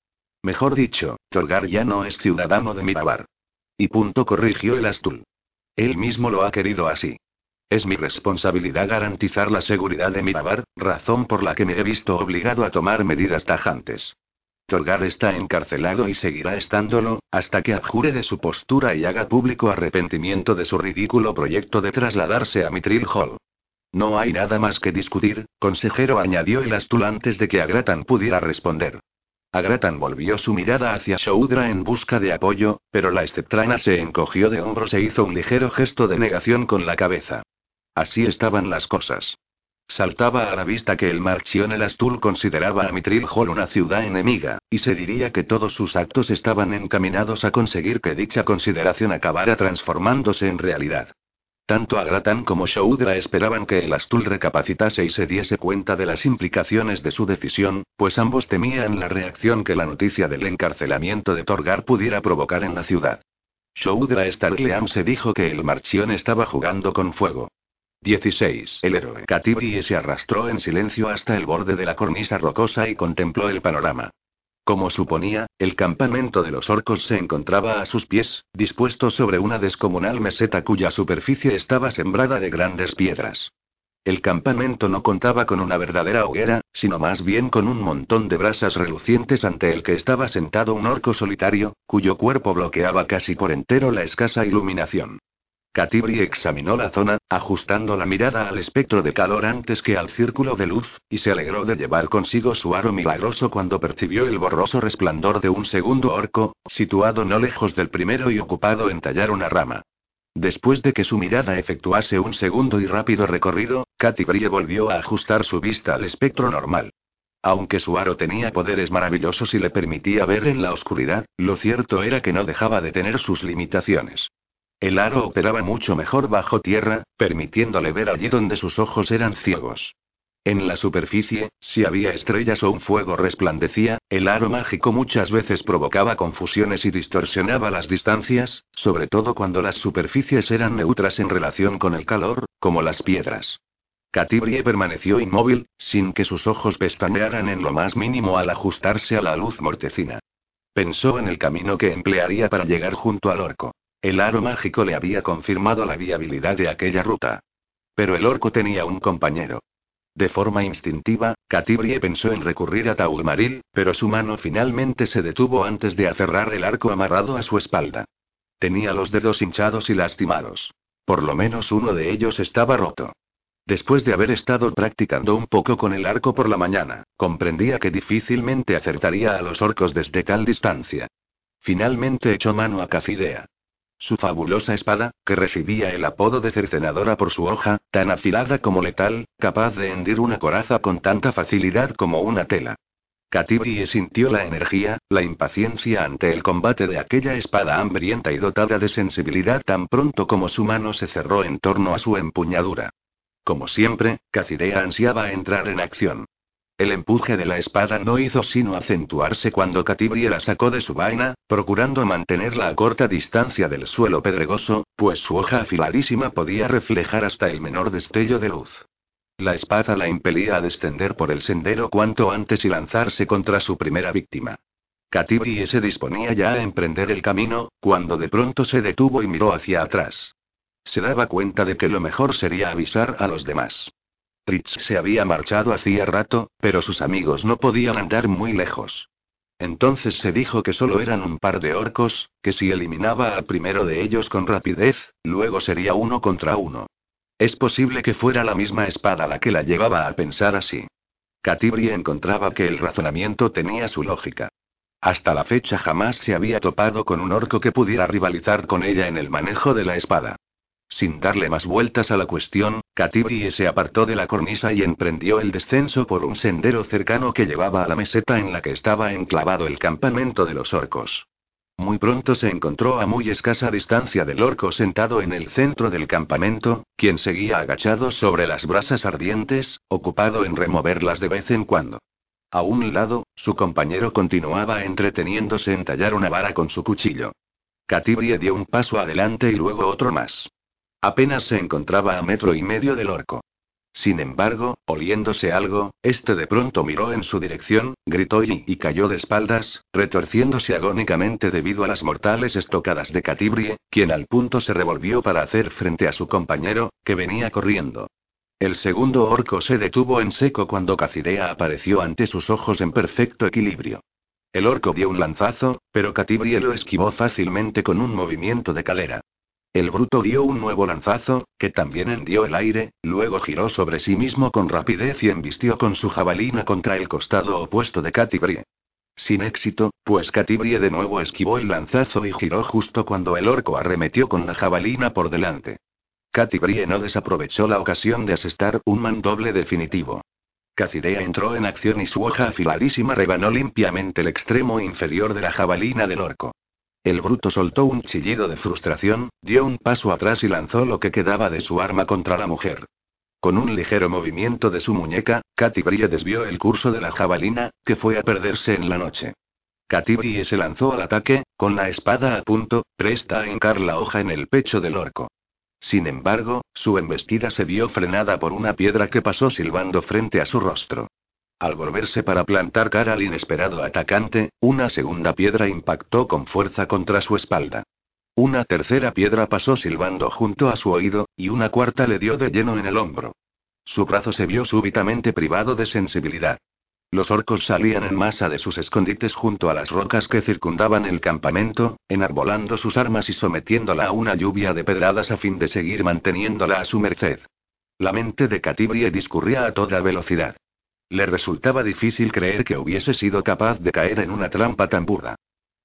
Mejor dicho, Torgar ya no es ciudadano de Mirabar. Y punto corrigió el Astul. Él mismo lo ha querido así. Es mi responsabilidad garantizar la seguridad de Mirabar, razón por la que me he visto obligado a tomar medidas tajantes. Torgar está encarcelado y seguirá estándolo, hasta que abjure de su postura y haga público arrepentimiento de su ridículo proyecto de trasladarse a Mitril Hall. No hay nada más que discutir, consejero, añadió el Astul antes de que Agratan pudiera responder. Agratan volvió su mirada hacia Shoudra en busca de apoyo, pero la esceptrana se encogió de hombros e hizo un ligero gesto de negación con la cabeza. Así estaban las cosas. Saltaba a la vista que el Marchion el Astul consideraba a Mitril Hall una ciudad enemiga, y se diría que todos sus actos estaban encaminados a conseguir que dicha consideración acabara transformándose en realidad. Tanto Agratan como Shoudra esperaban que el Astul recapacitase y se diese cuenta de las implicaciones de su decisión, pues ambos temían la reacción que la noticia del encarcelamiento de Torgar pudiera provocar en la ciudad. Shoudra Starleam se dijo que el Marchion estaba jugando con fuego. 16. El héroe Katibri se arrastró en silencio hasta el borde de la cornisa rocosa y contempló el panorama. Como suponía, el campamento de los orcos se encontraba a sus pies, dispuesto sobre una descomunal meseta cuya superficie estaba sembrada de grandes piedras. El campamento no contaba con una verdadera hoguera, sino más bien con un montón de brasas relucientes ante el que estaba sentado un orco solitario, cuyo cuerpo bloqueaba casi por entero la escasa iluminación. Catibri examinó la zona, ajustando la mirada al espectro de calor antes que al círculo de luz, y se alegró de llevar consigo su aro milagroso cuando percibió el borroso resplandor de un segundo orco, situado no lejos del primero y ocupado en tallar una rama. Después de que su mirada efectuase un segundo y rápido recorrido, Catibri volvió a ajustar su vista al espectro normal. Aunque su aro tenía poderes maravillosos y le permitía ver en la oscuridad, lo cierto era que no dejaba de tener sus limitaciones. El aro operaba mucho mejor bajo tierra, permitiéndole ver allí donde sus ojos eran ciegos. En la superficie, si había estrellas o un fuego resplandecía, el aro mágico muchas veces provocaba confusiones y distorsionaba las distancias, sobre todo cuando las superficies eran neutras en relación con el calor, como las piedras. Catibrie permaneció inmóvil, sin que sus ojos pestañearan en lo más mínimo al ajustarse a la luz mortecina. Pensó en el camino que emplearía para llegar junto al orco. El aro mágico le había confirmado la viabilidad de aquella ruta. Pero el orco tenía un compañero. De forma instintiva, Catibrie pensó en recurrir a Taulmaril, pero su mano finalmente se detuvo antes de aferrar el arco amarrado a su espalda. Tenía los dedos hinchados y lastimados. Por lo menos uno de ellos estaba roto. Después de haber estado practicando un poco con el arco por la mañana, comprendía que difícilmente acertaría a los orcos desde tal distancia. Finalmente echó mano a Cacidea. Su fabulosa espada, que recibía el apodo de cercenadora por su hoja, tan afilada como letal, capaz de hendir una coraza con tanta facilidad como una tela. Catibri sintió la energía, la impaciencia ante el combate de aquella espada hambrienta y dotada de sensibilidad tan pronto como su mano se cerró en torno a su empuñadura. Como siempre, Cacidea ansiaba entrar en acción. El empuje de la espada no hizo sino acentuarse cuando Catibri la sacó de su vaina, procurando mantenerla a corta distancia del suelo pedregoso, pues su hoja afiladísima podía reflejar hasta el menor destello de luz. La espada la impelía a descender por el sendero cuanto antes y lanzarse contra su primera víctima. Catibri se disponía ya a emprender el camino, cuando de pronto se detuvo y miró hacia atrás. Se daba cuenta de que lo mejor sería avisar a los demás. Fritz se había marchado hacía rato, pero sus amigos no podían andar muy lejos. Entonces se dijo que solo eran un par de orcos, que si eliminaba al primero de ellos con rapidez, luego sería uno contra uno. Es posible que fuera la misma espada la que la llevaba a pensar así. Catibri encontraba que el razonamiento tenía su lógica. Hasta la fecha jamás se había topado con un orco que pudiera rivalizar con ella en el manejo de la espada. Sin darle más vueltas a la cuestión, Catibri se apartó de la cornisa y emprendió el descenso por un sendero cercano que llevaba a la meseta en la que estaba enclavado el campamento de los orcos. Muy pronto se encontró a muy escasa distancia del orco sentado en el centro del campamento, quien seguía agachado sobre las brasas ardientes, ocupado en removerlas de vez en cuando. A un lado, su compañero continuaba entreteniéndose en tallar una vara con su cuchillo. Catibri dio un paso adelante y luego otro más. Apenas se encontraba a metro y medio del orco. Sin embargo, oliéndose algo, este de pronto miró en su dirección, gritó y, cayó de espaldas, retorciéndose agónicamente debido a las mortales estocadas de Catibrie, quien al punto se revolvió para hacer frente a su compañero, que venía corriendo. El segundo orco se detuvo en seco cuando Cacidea apareció ante sus ojos en perfecto equilibrio. El orco dio un lanzazo, pero Catibrie lo esquivó fácilmente con un movimiento de calera. El bruto dio un nuevo lanzazo, que también hendió el aire, luego giró sobre sí mismo con rapidez y embistió con su jabalina contra el costado opuesto de Catibrie. Sin éxito, pues Catibrie de nuevo esquivó el lanzazo y giró justo cuando el orco arremetió con la jabalina por delante. Catibrie no desaprovechó la ocasión de asestar un mandoble definitivo. Cacidea entró en acción y su hoja afiladísima rebanó limpiamente el extremo inferior de la jabalina del orco. El bruto soltó un chillido de frustración, dio un paso atrás y lanzó lo que quedaba de su arma contra la mujer. Con un ligero movimiento de su muñeca, Catibrie desvió el curso de la jabalina, que fue a perderse en la noche. Catibrie se lanzó al ataque, con la espada a punto, presta a encar la hoja en el pecho del orco. Sin embargo, su embestida se vio frenada por una piedra que pasó silbando frente a su rostro. Al volverse para plantar cara al inesperado atacante, una segunda piedra impactó con fuerza contra su espalda. Una tercera piedra pasó silbando junto a su oído, y una cuarta le dio de lleno en el hombro. Su brazo se vio súbitamente privado de sensibilidad. Los orcos salían en masa de sus escondites junto a las rocas que circundaban el campamento, enarbolando sus armas y sometiéndola a una lluvia de pedradas a fin de seguir manteniéndola a su merced. La mente de Catibrie discurría a toda velocidad. Le resultaba difícil creer que hubiese sido capaz de caer en una trampa tan burda.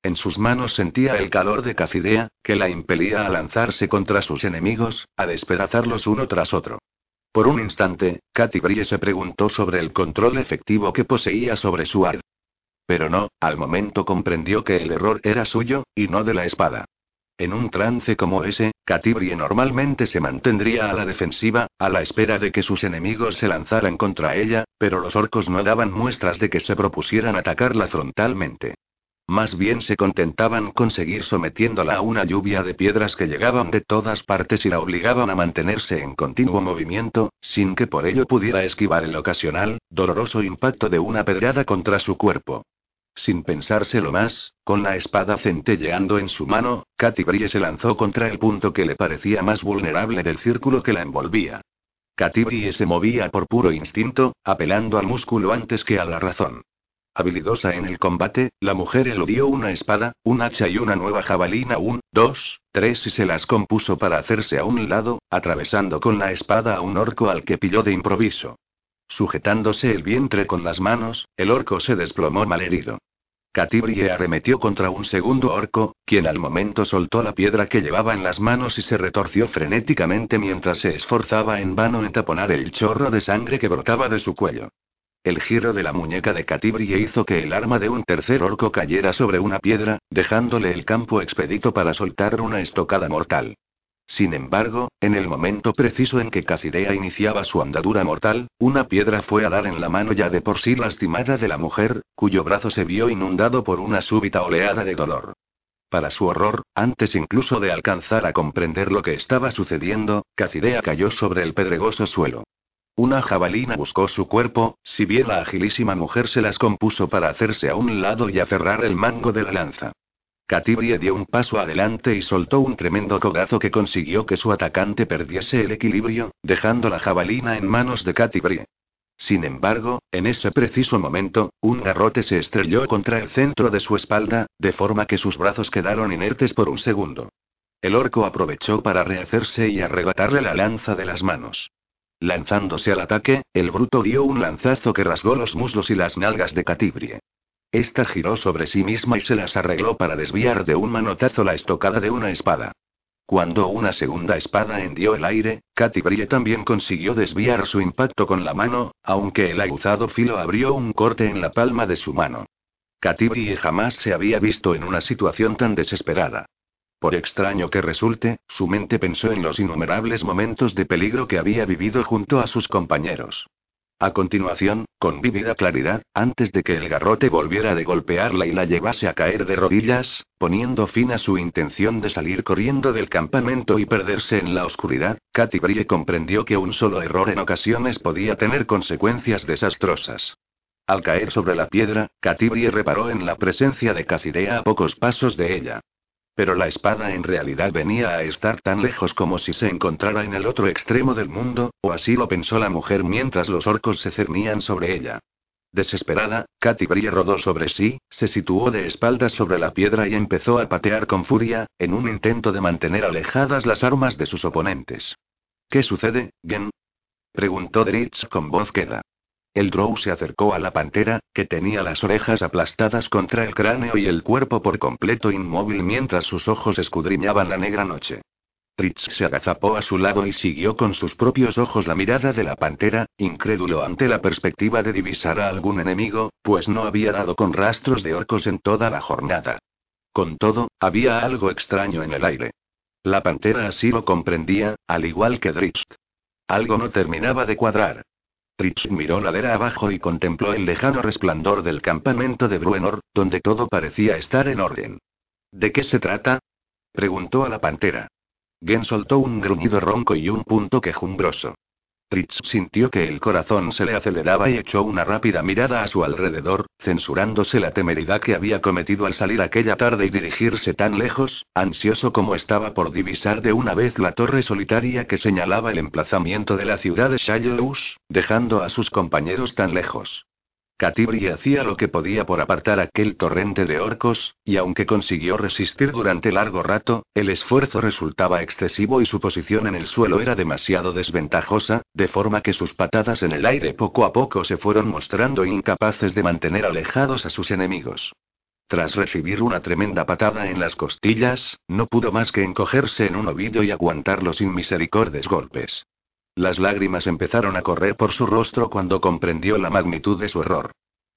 En sus manos sentía el calor de Cacidea, que la impelía a lanzarse contra sus enemigos, a despedazarlos uno tras otro. Por un instante, Katy Brie se preguntó sobre el control efectivo que poseía sobre su ard. Pero no, al momento comprendió que el error era suyo, y no de la espada. En un trance como ese, Catibrie normalmente se mantendría a la defensiva, a la espera de que sus enemigos se lanzaran contra ella, pero los orcos no daban muestras de que se propusieran atacarla frontalmente. Más bien se contentaban con seguir sometiéndola a una lluvia de piedras que llegaban de todas partes y la obligaban a mantenerse en continuo movimiento, sin que por ello pudiera esquivar el ocasional, doloroso impacto de una pedrada contra su cuerpo. Sin pensárselo más, con la espada centelleando en su mano, Katy se lanzó contra el punto que le parecía más vulnerable del círculo que la envolvía. Katy Brie se movía por puro instinto, apelando al músculo antes que a la razón. Habilidosa en el combate, la mujer eludió una espada, un hacha y una nueva jabalina, un, dos, tres y se las compuso para hacerse a un lado, atravesando con la espada a un orco al que pilló de improviso. Sujetándose el vientre con las manos, el orco se desplomó malherido. Catibrie arremetió contra un segundo orco, quien al momento soltó la piedra que llevaba en las manos y se retorció frenéticamente mientras se esforzaba en vano en taponar el chorro de sangre que brotaba de su cuello. El giro de la muñeca de Catibrie hizo que el arma de un tercer orco cayera sobre una piedra, dejándole el campo expedito para soltar una estocada mortal. Sin embargo, en el momento preciso en que Cacidea iniciaba su andadura mortal, una piedra fue a dar en la mano ya de por sí lastimada de la mujer, cuyo brazo se vio inundado por una súbita oleada de dolor. Para su horror, antes incluso de alcanzar a comprender lo que estaba sucediendo, Cacidea cayó sobre el pedregoso suelo. Una jabalina buscó su cuerpo, si bien la agilísima mujer se las compuso para hacerse a un lado y aferrar el mango de la lanza. Catibrie dio un paso adelante y soltó un tremendo codazo que consiguió que su atacante perdiese el equilibrio, dejando la jabalina en manos de Catibrie. Sin embargo, en ese preciso momento, un garrote se estrelló contra el centro de su espalda, de forma que sus brazos quedaron inertes por un segundo. El orco aprovechó para rehacerse y arrebatarle la lanza de las manos. Lanzándose al ataque, el bruto dio un lanzazo que rasgó los muslos y las nalgas de Catibrie. Esta giró sobre sí misma y se las arregló para desviar de un manotazo la estocada de una espada. Cuando una segunda espada hendió el aire, Catibrie también consiguió desviar su impacto con la mano, aunque el aguzado filo abrió un corte en la palma de su mano. Catibrie jamás se había visto en una situación tan desesperada. Por extraño que resulte, su mente pensó en los innumerables momentos de peligro que había vivido junto a sus compañeros. A continuación, con vívida claridad, antes de que el garrote volviera de golpearla y la llevase a caer de rodillas, poniendo fin a su intención de salir corriendo del campamento y perderse en la oscuridad, Katy comprendió que un solo error en ocasiones podía tener consecuencias desastrosas. Al caer sobre la piedra, Catibrie reparó en la presencia de Cacidea a pocos pasos de ella. Pero la espada en realidad venía a estar tan lejos como si se encontrara en el otro extremo del mundo, o así lo pensó la mujer mientras los orcos se cernían sobre ella. Desesperada, Katy Brie rodó sobre sí, se situó de espaldas sobre la piedra y empezó a patear con furia, en un intento de mantener alejadas las armas de sus oponentes. ¿Qué sucede, Gen? preguntó Dritz con voz queda. El Drow se acercó a la pantera, que tenía las orejas aplastadas contra el cráneo y el cuerpo por completo inmóvil mientras sus ojos escudriñaban la negra noche. Tritz se agazapó a su lado y siguió con sus propios ojos la mirada de la pantera, incrédulo ante la perspectiva de divisar a algún enemigo, pues no había dado con rastros de orcos en toda la jornada. Con todo, había algo extraño en el aire. La pantera así lo comprendía, al igual que Dritz. Algo no terminaba de cuadrar. Tritz miró ladera abajo y contempló el lejano resplandor del campamento de Bruenor, donde todo parecía estar en orden. ¿De qué se trata? preguntó a la pantera. Gen soltó un gruñido ronco y un punto quejumbroso. Tritz sintió que el corazón se le aceleraba y echó una rápida mirada a su alrededor, censurándose la temeridad que había cometido al salir aquella tarde y dirigirse tan lejos, ansioso como estaba por divisar de una vez la torre solitaria que señalaba el emplazamiento de la ciudad de Shallous, dejando a sus compañeros tan lejos. Catibri hacía lo que podía por apartar aquel torrente de orcos, y aunque consiguió resistir durante largo rato, el esfuerzo resultaba excesivo y su posición en el suelo era demasiado desventajosa, de forma que sus patadas en el aire poco a poco se fueron mostrando incapaces de mantener alejados a sus enemigos. Tras recibir una tremenda patada en las costillas, no pudo más que encogerse en un ovillo y aguantar los inmisericordes golpes. Las lágrimas empezaron a correr por su rostro cuando comprendió la magnitud de su error.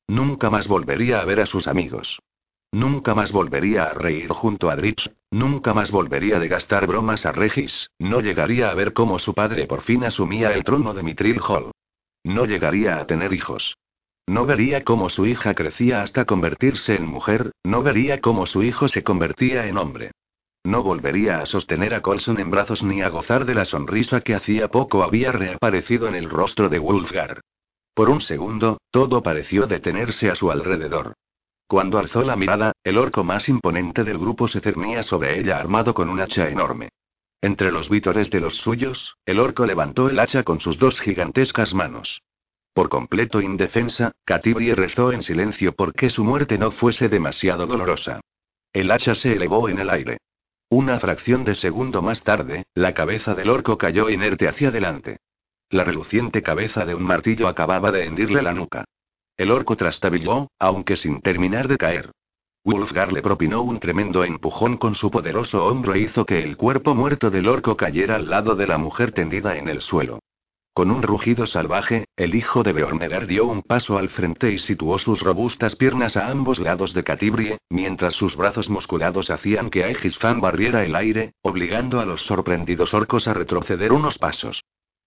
Nunca más volvería a ver a sus amigos. Nunca más volvería a reír junto a Dritz, nunca más volvería de gastar bromas a Regis, no llegaría a ver cómo su padre por fin asumía el trono de Mitril Hall. No llegaría a tener hijos. No vería cómo su hija crecía hasta convertirse en mujer, no vería cómo su hijo se convertía en hombre. No volvería a sostener a Colson en brazos ni a gozar de la sonrisa que hacía poco había reaparecido en el rostro de Wolfgar. Por un segundo, todo pareció detenerse a su alrededor. Cuando alzó la mirada, el orco más imponente del grupo se cernía sobre ella armado con un hacha enorme. Entre los vítores de los suyos, el orco levantó el hacha con sus dos gigantescas manos. Por completo indefensa, Catibri rezó en silencio porque su muerte no fuese demasiado dolorosa. El hacha se elevó en el aire. Una fracción de segundo más tarde, la cabeza del orco cayó inerte hacia adelante. La reluciente cabeza de un martillo acababa de hendirle la nuca. El orco trastabilló, aunque sin terminar de caer. Wolfgar le propinó un tremendo empujón con su poderoso hombro e hizo que el cuerpo muerto del orco cayera al lado de la mujer tendida en el suelo. Con un rugido salvaje, el hijo de Beornegar dio un paso al frente y situó sus robustas piernas a ambos lados de Catibrie, mientras sus brazos musculados hacían que Aegisfan barriera el aire, obligando a los sorprendidos orcos a retroceder unos pasos.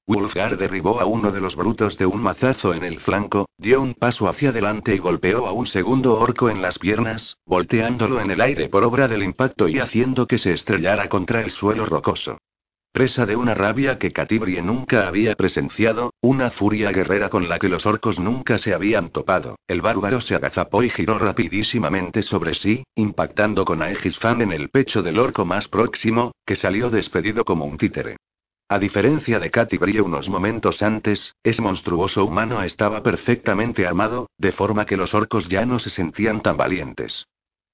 Wulfgar derribó a uno de los brutos de un mazazo en el flanco, dio un paso hacia adelante y golpeó a un segundo orco en las piernas, volteándolo en el aire por obra del impacto y haciendo que se estrellara contra el suelo rocoso. Presa de una rabia que Catibrie nunca había presenciado, una furia guerrera con la que los orcos nunca se habían topado, el bárbaro se agazapó y giró rapidísimamente sobre sí, impactando con Aegisfan en el pecho del orco más próximo, que salió despedido como un títere. A diferencia de Catibrie unos momentos antes, ese monstruoso humano estaba perfectamente armado, de forma que los orcos ya no se sentían tan valientes.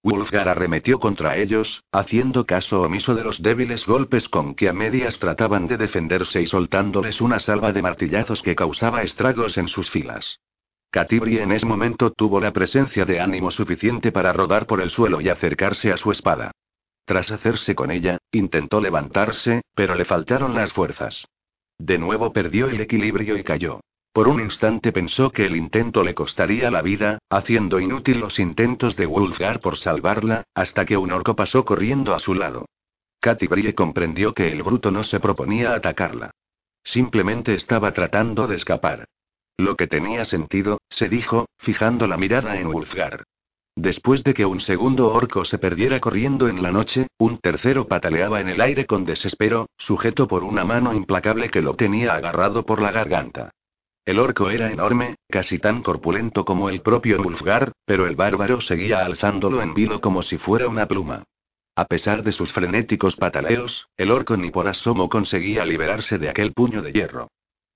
Wulfgar arremetió contra ellos, haciendo caso omiso de los débiles golpes con que a medias trataban de defenderse y soltándoles una salva de martillazos que causaba estragos en sus filas. Catibri en ese momento tuvo la presencia de ánimo suficiente para rodar por el suelo y acercarse a su espada. Tras hacerse con ella, intentó levantarse, pero le faltaron las fuerzas. De nuevo perdió el equilibrio y cayó. Por un instante pensó que el intento le costaría la vida, haciendo inútil los intentos de Wulfgar por salvarla, hasta que un orco pasó corriendo a su lado. Katy Brie comprendió que el bruto no se proponía atacarla. Simplemente estaba tratando de escapar. Lo que tenía sentido, se dijo, fijando la mirada en Wulfgar. Después de que un segundo orco se perdiera corriendo en la noche, un tercero pataleaba en el aire con desespero, sujeto por una mano implacable que lo tenía agarrado por la garganta. El orco era enorme, casi tan corpulento como el propio Ulfgar, pero el bárbaro seguía alzándolo en vilo como si fuera una pluma. A pesar de sus frenéticos pataleos, el orco ni por asomo conseguía liberarse de aquel puño de hierro.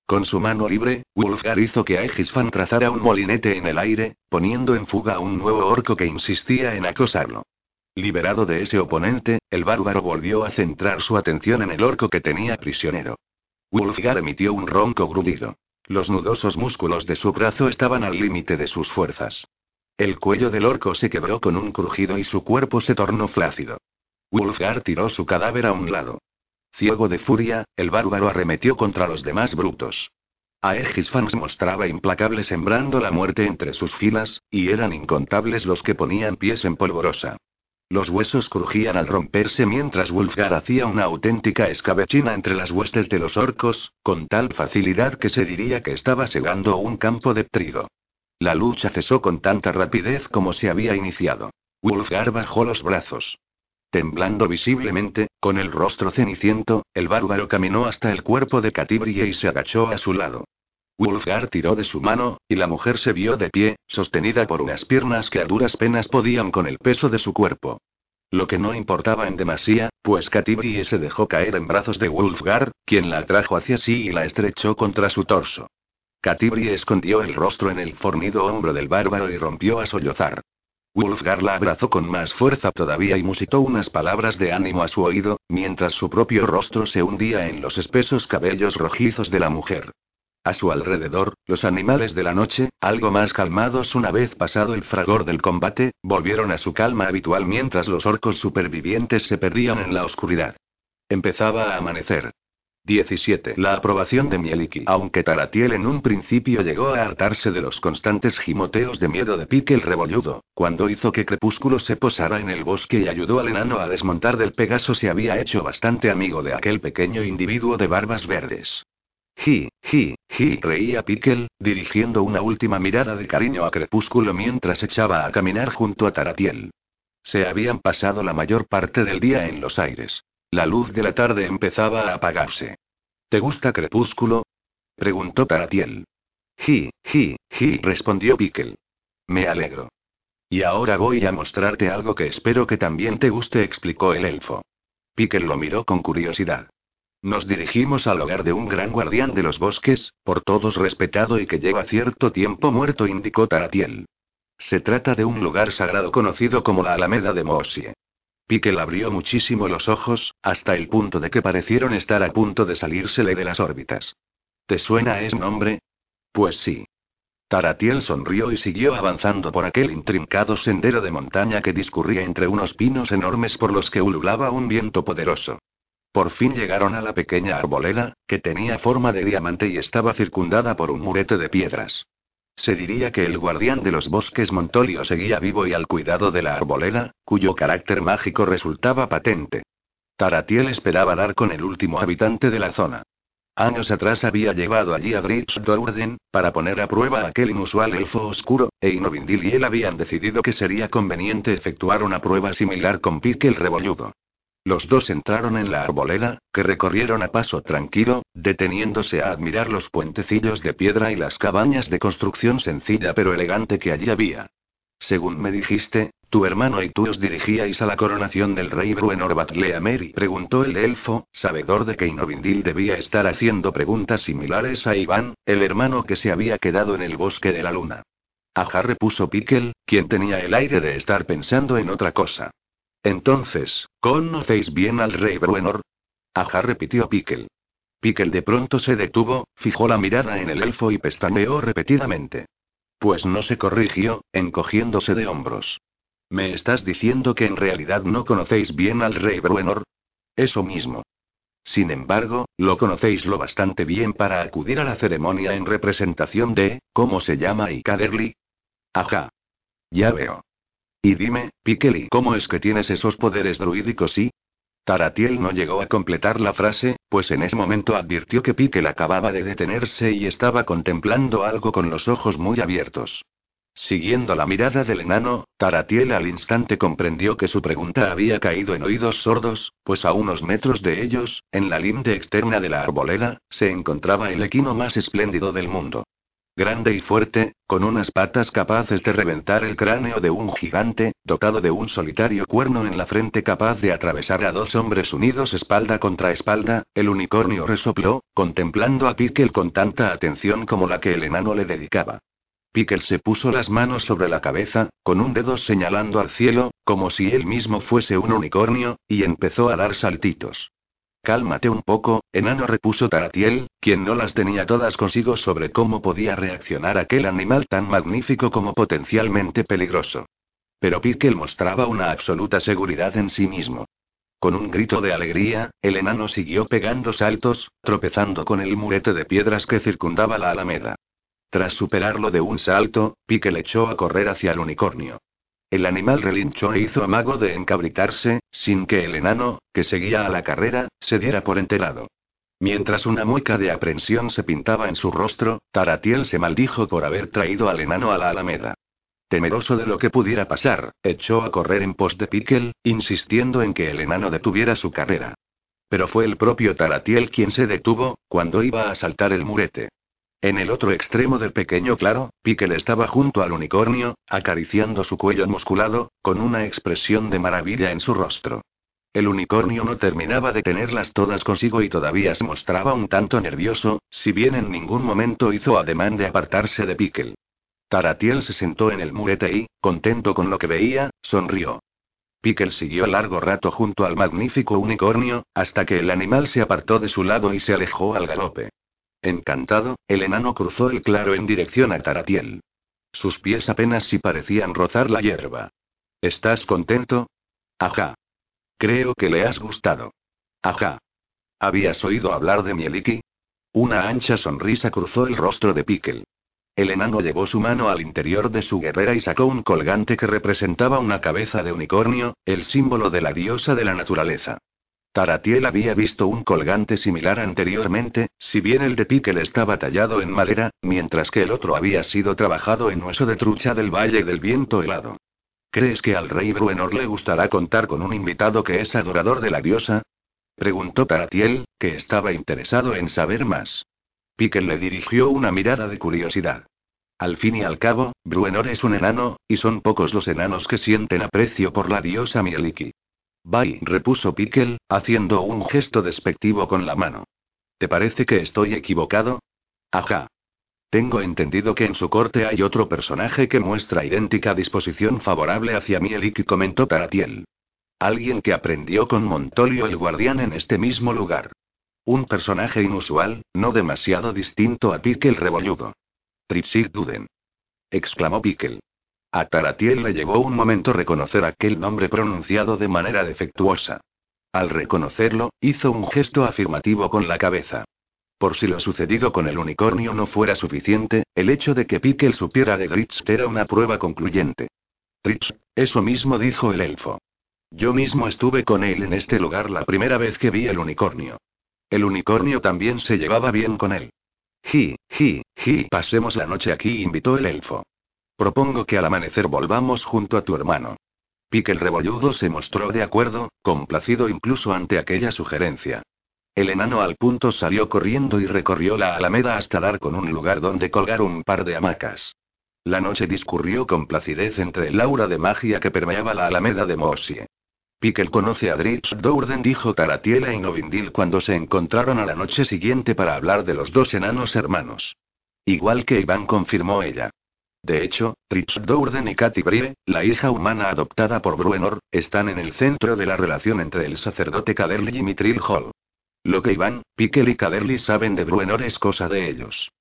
Con su mano libre, Wulfgar hizo que Aegisfan trazara un molinete en el aire, poniendo en fuga a un nuevo orco que insistía en acosarlo. Liberado de ese oponente, el bárbaro volvió a centrar su atención en el orco que tenía prisionero. Wulfgar emitió un ronco grudido. Los nudosos músculos de su brazo estaban al límite de sus fuerzas. El cuello del orco se quebró con un crujido y su cuerpo se tornó flácido. Wulfgar tiró su cadáver a un lado. Ciego de furia, el bárbaro arremetió contra los demás brutos. Aegisfans mostraba implacable sembrando la muerte entre sus filas, y eran incontables los que ponían pies en polvorosa. Los huesos crujían al romperse mientras Wulfgar hacía una auténtica escabechina entre las huestes de los orcos, con tal facilidad que se diría que estaba segando un campo de trigo. La lucha cesó con tanta rapidez como se había iniciado. Wulfgar bajó los brazos. Temblando visiblemente, con el rostro ceniciento, el bárbaro caminó hasta el cuerpo de Catibrie y se agachó a su lado. Wulfgar tiró de su mano, y la mujer se vio de pie, sostenida por unas piernas que a duras penas podían con el peso de su cuerpo. Lo que no importaba en demasía, pues Catibrie se dejó caer en brazos de Wulfgar, quien la atrajo hacia sí y la estrechó contra su torso. Catibrie escondió el rostro en el fornido hombro del bárbaro y rompió a sollozar. Wulfgar la abrazó con más fuerza todavía y musitó unas palabras de ánimo a su oído, mientras su propio rostro se hundía en los espesos cabellos rojizos de la mujer. A su alrededor, los animales de la noche, algo más calmados una vez pasado el fragor del combate, volvieron a su calma habitual mientras los orcos supervivientes se perdían en la oscuridad. Empezaba a amanecer. 17. La aprobación de Mieliki. Aunque Taratiel en un principio llegó a hartarse de los constantes gimoteos de miedo de Pique el rebolludo, cuando hizo que Crepúsculo se posara en el bosque y ayudó al enano a desmontar del Pegaso se había hecho bastante amigo de aquel pequeño individuo de barbas verdes. Ji, Ji, ji, reía Pickle, dirigiendo una última mirada de cariño a Crepúsculo mientras echaba a caminar junto a Taratiel. Se habían pasado la mayor parte del día en los aires. La luz de la tarde empezaba a apagarse. ¿Te gusta Crepúsculo? preguntó Taratiel. Ji, ji, ji, respondió Pickle. Me alegro. Y ahora voy a mostrarte algo que espero que también te guste, explicó el elfo. Pickle lo miró con curiosidad. Nos dirigimos al hogar de un gran guardián de los bosques, por todos respetado y que lleva cierto tiempo muerto, indicó Taratiel. Se trata de un lugar sagrado conocido como la Alameda de Mosie. Pickle abrió muchísimo los ojos, hasta el punto de que parecieron estar a punto de salírsele de las órbitas. ¿Te suena ese nombre? Pues sí. Taratiel sonrió y siguió avanzando por aquel intrincado sendero de montaña que discurría entre unos pinos enormes por los que ululaba un viento poderoso. Por fin llegaron a la pequeña arboleda, que tenía forma de diamante y estaba circundada por un murete de piedras. Se diría que el guardián de los bosques Montolio seguía vivo y al cuidado de la arboleda, cuyo carácter mágico resultaba patente. Taratiel esperaba dar con el último habitante de la zona. Años atrás había llevado allí a Dritz Dourden, para poner a prueba aquel inusual elfo oscuro, e Inovindil y él habían decidido que sería conveniente efectuar una prueba similar con Pique el rebolludo. Los dos entraron en la arboleda, que recorrieron a paso tranquilo, deteniéndose a admirar los puentecillos de piedra y las cabañas de construcción sencilla pero elegante que allí había. Según me dijiste, tu hermano y tú os dirigíais a la coronación del rey Bruenor Batleameri, preguntó el elfo, sabedor de que Inovindil debía estar haciendo preguntas similares a Iván, el hermano que se había quedado en el bosque de la luna. Ajá repuso Pickle, quien tenía el aire de estar pensando en otra cosa. Entonces, ¿conocéis bien al rey Bruenor? Ajá repitió Pickle. Pickle de pronto se detuvo, fijó la mirada en el elfo y pestañeó repetidamente. Pues no se corrigió, encogiéndose de hombros. ¿Me estás diciendo que en realidad no conocéis bien al rey Bruenor? Eso mismo. Sin embargo, lo conocéis lo bastante bien para acudir a la ceremonia en representación de, ¿cómo se llama Icaderly? Ajá. Ya veo. Y dime, Pikeli, ¿cómo es que tienes esos poderes druídicos y? Taratiel no llegó a completar la frase, pues en ese momento advirtió que Pikel acababa de detenerse y estaba contemplando algo con los ojos muy abiertos. Siguiendo la mirada del enano, Taratiel al instante comprendió que su pregunta había caído en oídos sordos, pues a unos metros de ellos, en la linde externa de la arboleda, se encontraba el equino más espléndido del mundo. Grande y fuerte, con unas patas capaces de reventar el cráneo de un gigante, dotado de un solitario cuerno en la frente capaz de atravesar a dos hombres unidos espalda contra espalda, el unicornio resopló, contemplando a Pickle con tanta atención como la que el enano le dedicaba. Pickle se puso las manos sobre la cabeza, con un dedo señalando al cielo, como si él mismo fuese un unicornio, y empezó a dar saltitos. Cálmate un poco, enano repuso Taratiel, quien no las tenía todas consigo sobre cómo podía reaccionar aquel animal tan magnífico como potencialmente peligroso. Pero Pickle mostraba una absoluta seguridad en sí mismo. Con un grito de alegría, el enano siguió pegando saltos, tropezando con el murete de piedras que circundaba la alameda. Tras superarlo de un salto, Pique echó a correr hacia el unicornio. El animal relinchó e hizo amago de encabritarse, sin que el enano, que seguía a la carrera, se diera por enterado. Mientras una mueca de aprensión se pintaba en su rostro, Taratiel se maldijo por haber traído al enano a la alameda. Temeroso de lo que pudiera pasar, echó a correr en pos de Pickle, insistiendo en que el enano detuviera su carrera. Pero fue el propio Taratiel quien se detuvo, cuando iba a saltar el murete. En el otro extremo del pequeño claro, Pickle estaba junto al unicornio, acariciando su cuello musculado, con una expresión de maravilla en su rostro. El unicornio no terminaba de tenerlas todas consigo y todavía se mostraba un tanto nervioso, si bien en ningún momento hizo ademán de apartarse de Pickle. Taratiel se sentó en el murete y, contento con lo que veía, sonrió. Pickle siguió largo rato junto al magnífico unicornio, hasta que el animal se apartó de su lado y se alejó al galope. Encantado, el enano cruzó el claro en dirección a Taratiel. Sus pies apenas si parecían rozar la hierba. ¿Estás contento? Ajá. Creo que le has gustado. Ajá. ¿Habías oído hablar de Mieliki? Una ancha sonrisa cruzó el rostro de Pickle. El enano llevó su mano al interior de su guerrera y sacó un colgante que representaba una cabeza de unicornio, el símbolo de la diosa de la naturaleza. Taratiel había visto un colgante similar anteriormente, si bien el de Pickle estaba tallado en madera, mientras que el otro había sido trabajado en hueso de trucha del Valle del Viento helado. ¿Crees que al rey Bruenor le gustará contar con un invitado que es adorador de la diosa? Preguntó Taratiel, que estaba interesado en saber más. Pickle le dirigió una mirada de curiosidad. Al fin y al cabo, Bruenor es un enano, y son pocos los enanos que sienten aprecio por la diosa Mieliki. Bye, repuso Pickle, haciendo un gesto despectivo con la mano. ¿Te parece que estoy equivocado? Ajá. Tengo entendido que en su corte hay otro personaje que muestra idéntica disposición favorable hacia Mieliki, comentó Taratiel. Alguien que aprendió con Montolio el guardián en este mismo lugar. Un personaje inusual, no demasiado distinto a Pickle rebolludo. Tripsit Duden. exclamó Pickle. A Taratiel le llevó un momento reconocer aquel nombre pronunciado de manera defectuosa. Al reconocerlo, hizo un gesto afirmativo con la cabeza. Por si lo sucedido con el unicornio no fuera suficiente, el hecho de que Pickle supiera de Dritz era una prueba concluyente. Dritz, eso mismo dijo el elfo. Yo mismo estuve con él en este lugar la primera vez que vi el unicornio. El unicornio también se llevaba bien con él. Ji, ji, ji, pasemos la noche aquí, invitó el elfo. Propongo que al amanecer volvamos junto a tu hermano. Pique rebolludo se mostró de acuerdo, complacido incluso ante aquella sugerencia. El enano al punto salió corriendo y recorrió la alameda hasta dar con un lugar donde colgar un par de hamacas. La noche discurrió con placidez entre el aura de magia que permeaba la alameda de Mosie. Pickle conoce a Dritz Dourden, dijo Taratiela y Novindil cuando se encontraron a la noche siguiente para hablar de los dos enanos hermanos. Igual que Iván confirmó ella. De hecho, Tritz Dourden y Katy Brie, la hija humana adoptada por Bruenor, están en el centro de la relación entre el sacerdote Caderly y Mitril Hall. Lo que Iván, Pickle y Caderly saben de Bruenor es cosa de ellos.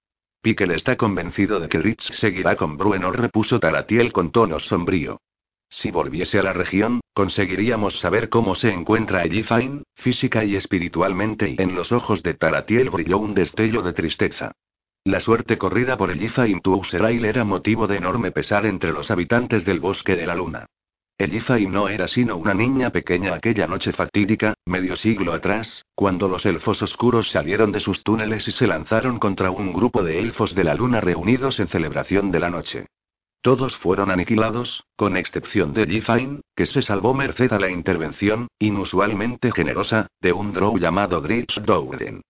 Pickle está convencido de que Ritz seguirá con Bruenor, repuso Taratiel con tono sombrío. Si volviese a la región, conseguiríamos saber cómo se encuentra Fine, física y espiritualmente, y en los ojos de Taratiel brilló un destello de tristeza. La suerte corrida por Elifaim Tuuserail era motivo de enorme pesar entre los habitantes del bosque de la luna. Elifaim no era sino una niña pequeña aquella noche fatídica, medio siglo atrás, cuando los elfos oscuros salieron de sus túneles y se lanzaron contra un grupo de elfos de la luna reunidos en celebración de la noche. Todos fueron aniquilados, con excepción de Elifaim, que se salvó merced a la intervención, inusualmente generosa, de un drow llamado Dritz Dowden.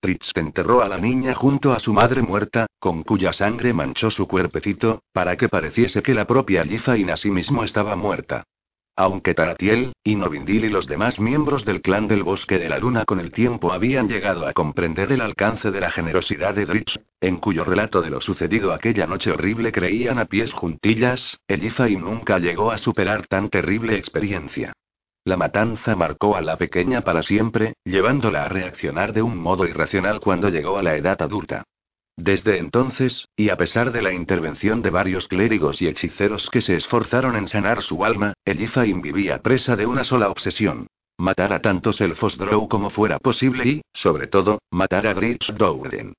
Tritz enterró a la niña junto a su madre muerta, con cuya sangre manchó su cuerpecito, para que pareciese que la propia Yifain mismo estaba muerta. Aunque Taratiel, Inovindil y los demás miembros del clan del Bosque de la Luna con el tiempo habían llegado a comprender el alcance de la generosidad de Dritz, en cuyo relato de lo sucedido aquella noche horrible creían a pies juntillas, el Yifain nunca llegó a superar tan terrible experiencia. La matanza marcó a la pequeña para siempre, llevándola a reaccionar de un modo irracional cuando llegó a la edad adulta. Desde entonces, y a pesar de la intervención de varios clérigos y hechiceros que se esforzaron en sanar su alma, Elifaim vivía presa de una sola obsesión. Matar a tantos elfos Drow como fuera posible y, sobre todo, matar a Dritz Dowden.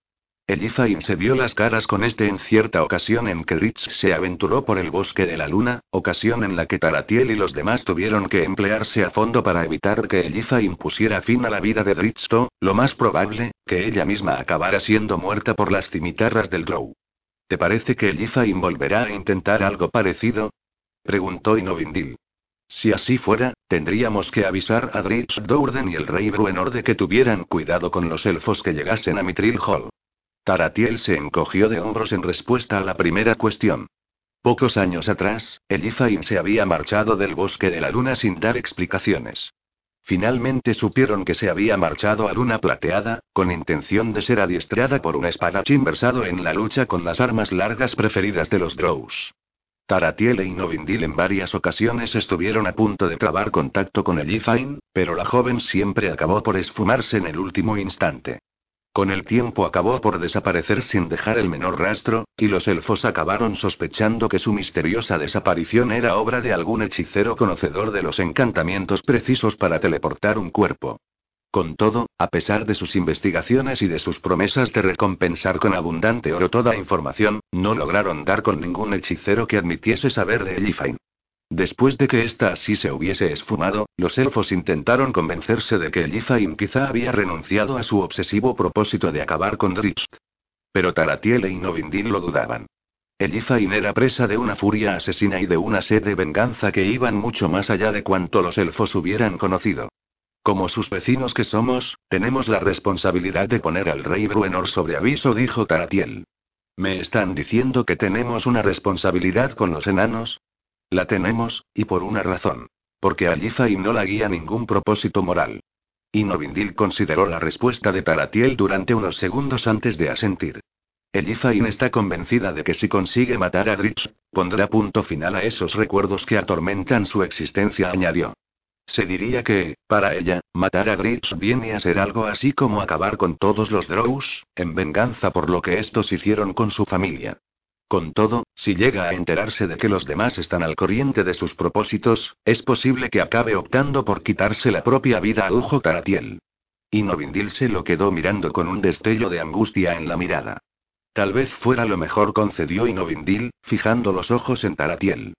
Elifaim se vio las caras con este en cierta ocasión en que Ritz se aventuró por el bosque de la luna, ocasión en la que Taratiel y los demás tuvieron que emplearse a fondo para evitar que Elifaim pusiera fin a la vida de Ritzto, lo más probable, que ella misma acabara siendo muerta por las cimitarras del Drow. ¿Te parece que Elifaim volverá a intentar algo parecido? preguntó Inovindil. Si así fuera, tendríamos que avisar a Dritz Dourden y el rey Bruenor de que tuvieran cuidado con los elfos que llegasen a Mitril Hall. Taratiel se encogió de hombros en respuesta a la primera cuestión. Pocos años atrás, Elifain se había marchado del bosque de la luna sin dar explicaciones. Finalmente supieron que se había marchado a Luna Plateada, con intención de ser adiestrada por un espadachín versado en la lucha con las armas largas preferidas de los Drows. Taratiel e Inovindil en varias ocasiones estuvieron a punto de trabar contacto con Elifain, pero la joven siempre acabó por esfumarse en el último instante. Con el tiempo acabó por desaparecer sin dejar el menor rastro, y los elfos acabaron sospechando que su misteriosa desaparición era obra de algún hechicero conocedor de los encantamientos precisos para teleportar un cuerpo. Con todo, a pesar de sus investigaciones y de sus promesas de recompensar con abundante oro toda información, no lograron dar con ningún hechicero que admitiese saber de Elifain. Después de que ésta así se hubiese esfumado, los elfos intentaron convencerse de que Elifain quizá había renunciado a su obsesivo propósito de acabar con Dritz. Pero Taratiel e Inovindil lo dudaban. Elifain era presa de una furia asesina y de una sed de venganza que iban mucho más allá de cuanto los elfos hubieran conocido. Como sus vecinos que somos, tenemos la responsabilidad de poner al rey Bruenor sobre aviso, dijo Taratiel. ¿Me están diciendo que tenemos una responsabilidad con los enanos? La tenemos, y por una razón. Porque a y no la guía ningún propósito moral. Inovindil consideró la respuesta de Taratiel durante unos segundos antes de asentir. Elifain está convencida de que si consigue matar a Dritz, pondrá punto final a esos recuerdos que atormentan su existencia, añadió. Se diría que, para ella, matar a Dritz viene a ser algo así como acabar con todos los Drows, en venganza por lo que estos hicieron con su familia. Con todo, si llega a enterarse de que los demás están al corriente de sus propósitos, es posible que acabe optando por quitarse la propia vida a Ujo Taratiel. Y Novindil se lo quedó mirando con un destello de angustia en la mirada. Tal vez fuera lo mejor, concedió Inovindil, fijando los ojos en Taratiel.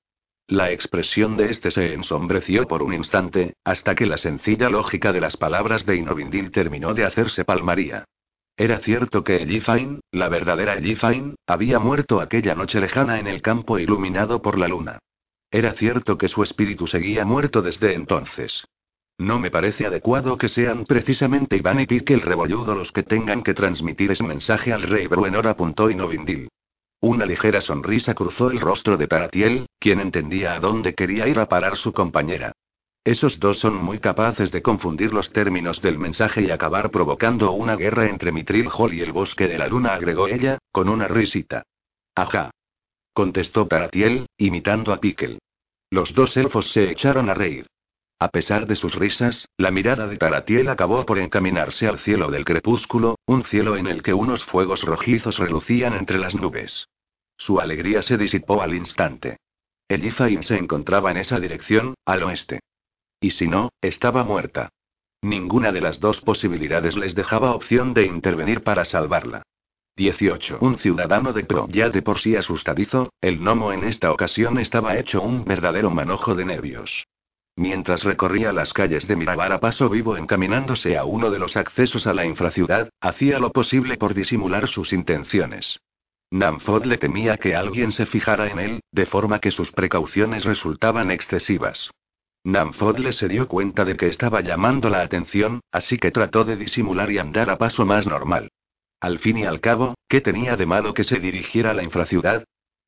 La expresión de este se ensombreció por un instante, hasta que la sencilla lógica de las palabras de Inovindil terminó de hacerse palmaría. Era cierto que Ellifain, la verdadera Ellifain, había muerto aquella noche lejana en el campo iluminado por la luna. Era cierto que su espíritu seguía muerto desde entonces. No me parece adecuado que sean precisamente Iván y Pique el rebolludo los que tengan que transmitir ese mensaje al rey Bruenor apuntó Inovindil. Una ligera sonrisa cruzó el rostro de Taratiel, quien entendía a dónde quería ir a parar su compañera. Esos dos son muy capaces de confundir los términos del mensaje y acabar provocando una guerra entre Mitril Hall y el bosque de la luna, agregó ella, con una risita. Ajá. Contestó Taratiel, imitando a Pickle. Los dos elfos se echaron a reír. A pesar de sus risas, la mirada de Taratiel acabó por encaminarse al cielo del crepúsculo, un cielo en el que unos fuegos rojizos relucían entre las nubes. Su alegría se disipó al instante. Elifain se encontraba en esa dirección, al oeste. Y si no, estaba muerta. Ninguna de las dos posibilidades les dejaba opción de intervenir para salvarla. 18. Un ciudadano de Pro ya de por sí asustadizo, el gnomo en esta ocasión estaba hecho un verdadero manojo de nervios. Mientras recorría las calles de Mirabar a paso vivo encaminándose a uno de los accesos a la infraciudad, hacía lo posible por disimular sus intenciones. Namfod le temía que alguien se fijara en él, de forma que sus precauciones resultaban excesivas. Namfodle se dio cuenta de que estaba llamando la atención, así que trató de disimular y andar a paso más normal. Al fin y al cabo, ¿qué tenía de malo que se dirigiera a la infraciudad?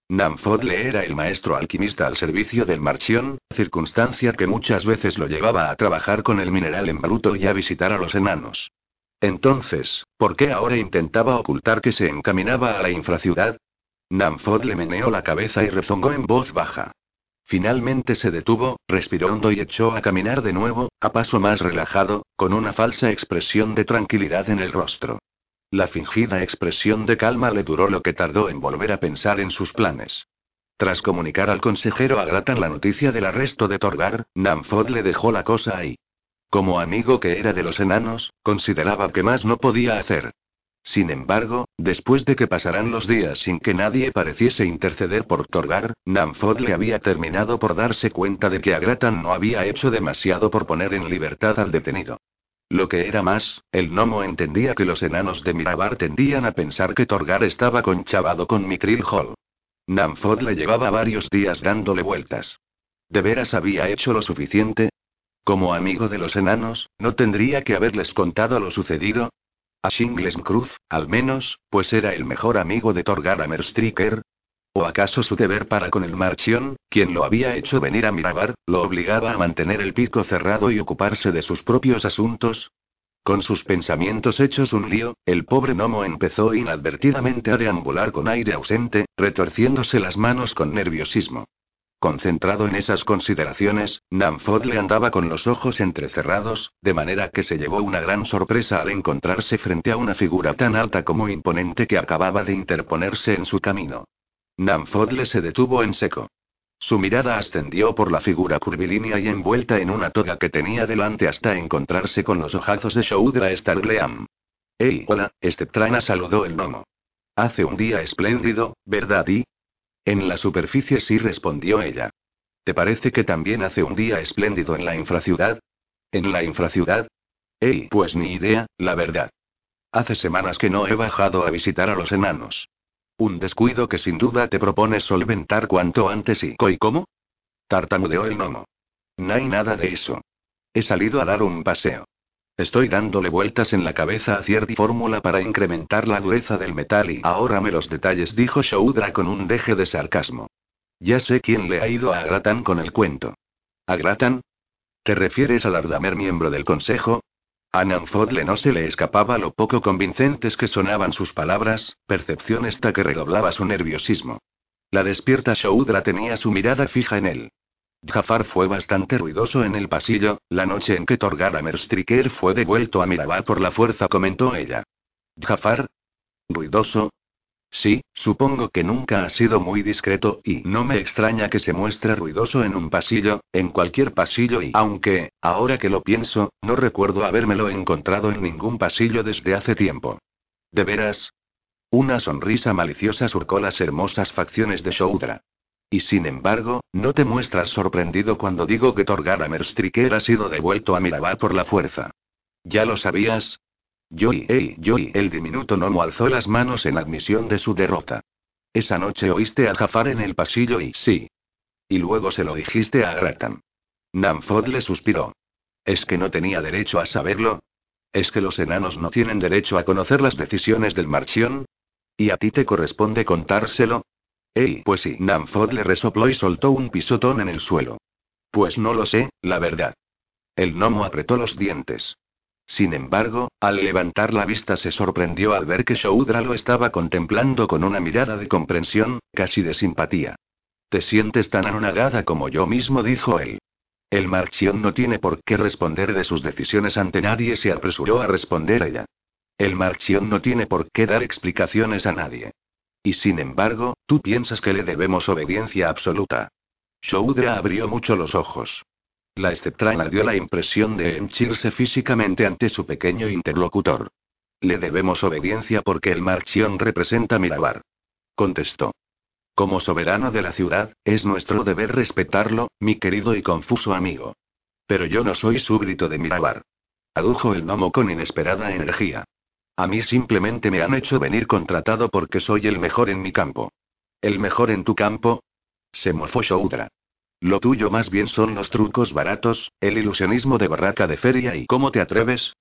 Namfodle era el maestro alquimista al servicio del Marchión, circunstancia que muchas veces lo llevaba a trabajar con el mineral en bruto y a visitar a los enanos. Entonces, ¿por qué ahora intentaba ocultar que se encaminaba a la infraciudad? Namfodle meneó la cabeza y rezongó en voz baja. Finalmente se detuvo, respiró hondo y echó a caminar de nuevo, a paso más relajado, con una falsa expresión de tranquilidad en el rostro. La fingida expresión de calma le duró lo que tardó en volver a pensar en sus planes. Tras comunicar al consejero Agratan la noticia del arresto de Torgar, Namfod le dejó la cosa ahí. Como amigo que era de los enanos, consideraba que más no podía hacer. Sin embargo, después de que pasaran los días sin que nadie pareciese interceder por Torgar, Namfod le había terminado por darse cuenta de que Agratan no había hecho demasiado por poner en libertad al detenido. Lo que era más, el gnomo entendía que los enanos de Mirabar tendían a pensar que Torgar estaba conchavado con Mitril Hall. Namfod le llevaba varios días dándole vueltas. ¿De veras había hecho lo suficiente? Como amigo de los enanos, ¿no tendría que haberles contado lo sucedido? A Shingles Cruz, al menos, pues era el mejor amigo de Torgar Amerstriker. ¿O acaso su deber para con el Marchión, quien lo había hecho venir a Mirabar, lo obligaba a mantener el pico cerrado y ocuparse de sus propios asuntos? Con sus pensamientos hechos un lío, el pobre gnomo empezó inadvertidamente a deambular con aire ausente, retorciéndose las manos con nerviosismo. Concentrado en esas consideraciones, Namfod le andaba con los ojos entrecerrados, de manera que se llevó una gran sorpresa al encontrarse frente a una figura tan alta como imponente que acababa de interponerse en su camino. Namfodle se detuvo en seco. Su mirada ascendió por la figura curvilínea y envuelta en una toga que tenía delante hasta encontrarse con los ojazos de Shoudra Starleam. ¡Ey, hola! Este trana saludó el gnomo. Hace un día espléndido, ¿verdad? Y, en la superficie sí respondió ella. ¿Te parece que también hace un día espléndido en la infraciudad? ¿En la infraciudad? Ey, pues ni idea, la verdad. Hace semanas que no he bajado a visitar a los enanos. Un descuido que sin duda te propones solventar cuanto antes y... ¿Y cómo? Tartamudeó el gnomo. No hay nada de eso. He salido a dar un paseo. Estoy dándole vueltas en la cabeza a cierta fórmula para incrementar la dureza del metal y ahora me los detalles, dijo Shoudra con un deje de sarcasmo. Ya sé quién le ha ido a Gratan con el cuento. ¿A Gratan? ¿Te refieres al Ardamer miembro del consejo? A Nanfodle no se le escapaba lo poco convincentes que sonaban sus palabras, percepción esta que redoblaba su nerviosismo. La despierta Shoudra tenía su mirada fija en él. Jafar fue bastante ruidoso en el pasillo, la noche en que Torgaramer Striker fue devuelto a Mirabar por la fuerza, comentó ella. ¿Jafar? ¿Ruidoso? Sí, supongo que nunca ha sido muy discreto y no me extraña que se muestre ruidoso en un pasillo, en cualquier pasillo y aunque, ahora que lo pienso, no recuerdo habérmelo encontrado en ningún pasillo desde hace tiempo. ¿De veras? Una sonrisa maliciosa surcó las hermosas facciones de Shoudra. Y sin embargo, ¿no te muestras sorprendido cuando digo que Torgaramer Striker ha sido devuelto a Mirabat por la fuerza? ¿Ya lo sabías? Joy, hey, Joy, el diminuto gnomo alzó las manos en admisión de su derrota. Esa noche oíste a Jafar en el pasillo y sí. Y luego se lo dijiste a Gratan. Namfod le suspiró. ¿Es que no tenía derecho a saberlo? ¿Es que los enanos no tienen derecho a conocer las decisiones del Marchión? ¿Y a ti te corresponde contárselo? Ey, pues sí, Namfod le resopló y soltó un pisotón en el suelo. Pues no lo sé, la verdad. El gnomo apretó los dientes. Sin embargo, al levantar la vista se sorprendió al ver que Shoudra lo estaba contemplando con una mirada de comprensión, casi de simpatía. Te sientes tan anonadada como yo mismo, dijo él. El Marchión no tiene por qué responder de sus decisiones ante nadie, se apresuró a responder ella. El Marchión no tiene por qué dar explicaciones a nadie. Y sin embargo, tú piensas que le debemos obediencia absoluta. Shoudra abrió mucho los ojos. La Esceptraina dio la impresión de henchirse físicamente ante su pequeño interlocutor. Le debemos obediencia porque el Marchión representa Mirabar. Contestó. Como soberano de la ciudad, es nuestro deber respetarlo, mi querido y confuso amigo. Pero yo no soy súbdito de Mirabar. Adujo el gnomo con inesperada energía. A mí simplemente me han hecho venir contratado porque soy el mejor en mi campo. ¿El mejor en tu campo? Se mofó Shoudra. Lo tuyo más bien son los trucos baratos, el ilusionismo de barraca de feria y ¿cómo te atreves?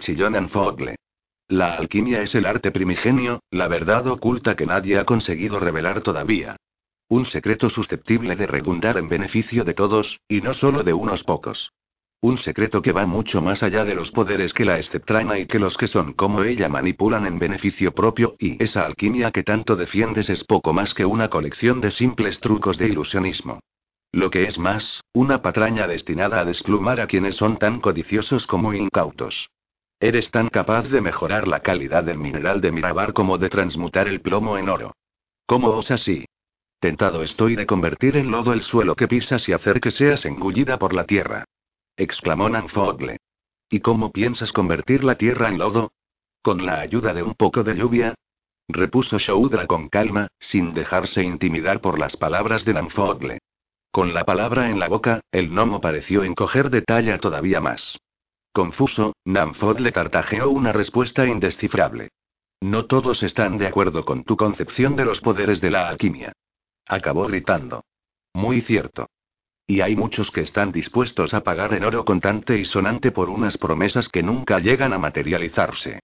Chillón Fogle. La alquimia es el arte primigenio, la verdad oculta que nadie ha conseguido revelar todavía. Un secreto susceptible de redundar en beneficio de todos, y no solo de unos pocos. Un secreto que va mucho más allá de los poderes que la esceptrana y que los que son como ella manipulan en beneficio propio, y esa alquimia que tanto defiendes es poco más que una colección de simples trucos de ilusionismo. Lo que es más, una patraña destinada a desplumar a quienes son tan codiciosos como incautos. Eres tan capaz de mejorar la calidad del mineral de Mirabar como de transmutar el plomo en oro. ¿Cómo osas así? Tentado estoy de convertir en lodo el suelo que pisas y hacer que seas engullida por la tierra. Exclamó Nanfogle. ¿Y cómo piensas convertir la tierra en lodo? ¿Con la ayuda de un poco de lluvia? Repuso Shoudra con calma, sin dejarse intimidar por las palabras de Nanfogle. Con la palabra en la boca, el gnomo pareció encoger de talla todavía más. Confuso, Namfod le tartajeó una respuesta indescifrable. No todos están de acuerdo con tu concepción de los poderes de la alquimia. Acabó gritando. Muy cierto. Y hay muchos que están dispuestos a pagar en oro contante y sonante por unas promesas que nunca llegan a materializarse.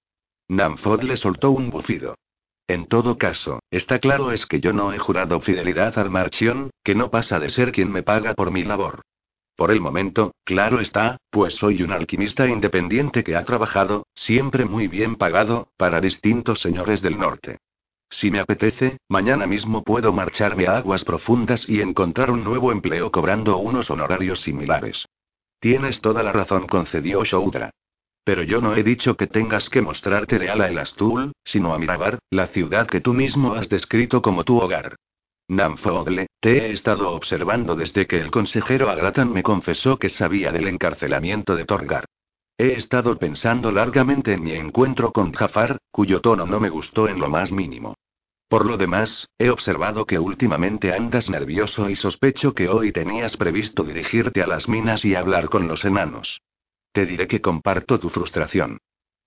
Namfod le soltó un bufido. En todo caso, está claro es que yo no he jurado fidelidad al Marchión, que no pasa de ser quien me paga por mi labor. Por el momento, claro está, pues soy un alquimista independiente que ha trabajado, siempre muy bien pagado, para distintos señores del norte. Si me apetece, mañana mismo puedo marcharme a aguas profundas y encontrar un nuevo empleo cobrando unos honorarios similares. Tienes toda la razón, concedió Shoudra. Pero yo no he dicho que tengas que mostrarte leal a El Astul, sino a Mirabar, la ciudad que tú mismo has descrito como tu hogar. Namfogle, te he estado observando desde que el consejero Agratan me confesó que sabía del encarcelamiento de Torgar. He estado pensando largamente en mi encuentro con Jafar, cuyo tono no me gustó en lo más mínimo. Por lo demás, he observado que últimamente andas nervioso y sospecho que hoy tenías previsto dirigirte a las minas y hablar con los enanos. Te diré que comparto tu frustración.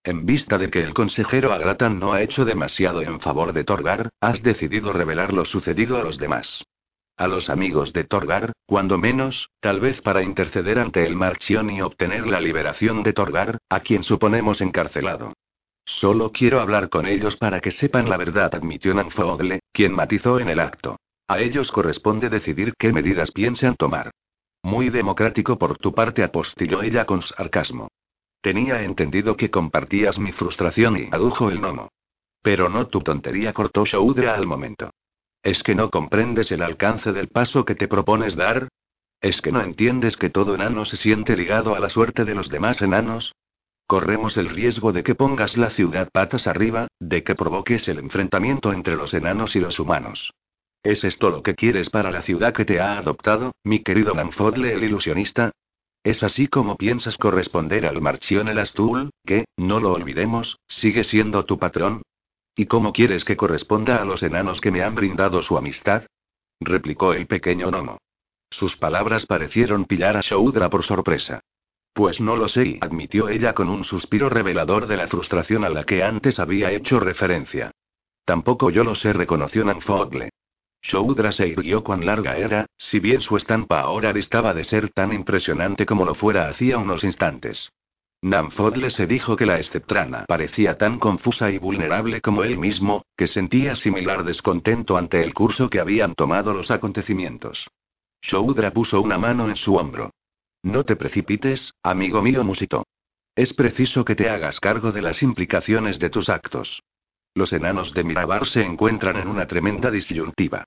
En vista de que el consejero Agratan no ha hecho demasiado en favor de Torgar, has decidido revelar lo sucedido a los demás. A los amigos de Torgar, cuando menos, tal vez para interceder ante el Marchión y obtener la liberación de Torgar, a quien suponemos encarcelado. Solo quiero hablar con ellos para que sepan la verdad, admitió Nanfogle, quien matizó en el acto. A ellos corresponde decidir qué medidas piensan tomar. Muy democrático por tu parte, apostilló ella con sarcasmo. Tenía entendido que compartías mi frustración y adujo el nomo. Pero no tu tontería, cortó Shoudra al momento. ¿Es que no comprendes el alcance del paso que te propones dar? ¿Es que no entiendes que todo enano se siente ligado a la suerte de los demás enanos? Corremos el riesgo de que pongas la ciudad patas arriba, de que provoques el enfrentamiento entre los enanos y los humanos. ¿Es esto lo que quieres para la ciudad que te ha adoptado, mi querido Manfodle el ilusionista? ¿Es así como piensas corresponder al Marchión el Astul, que, no lo olvidemos, sigue siendo tu patrón? ¿Y cómo quieres que corresponda a los enanos que me han brindado su amistad? replicó el pequeño Nono. Sus palabras parecieron pillar a Shoudra por sorpresa. Pues no lo sé, admitió ella con un suspiro revelador de la frustración a la que antes había hecho referencia. Tampoco yo lo sé, reconoció Nanfogle. Shoudra se irguió cuán larga era, si bien su estampa ahora distaba de ser tan impresionante como lo fuera hacía unos instantes. Nanfodle se dijo que la esceptrana parecía tan confusa y vulnerable como él mismo, que sentía similar descontento ante el curso que habían tomado los acontecimientos. Shoudra puso una mano en su hombro. No te precipites, amigo mío musito. Es preciso que te hagas cargo de las implicaciones de tus actos. Los enanos de Mirabar se encuentran en una tremenda disyuntiva.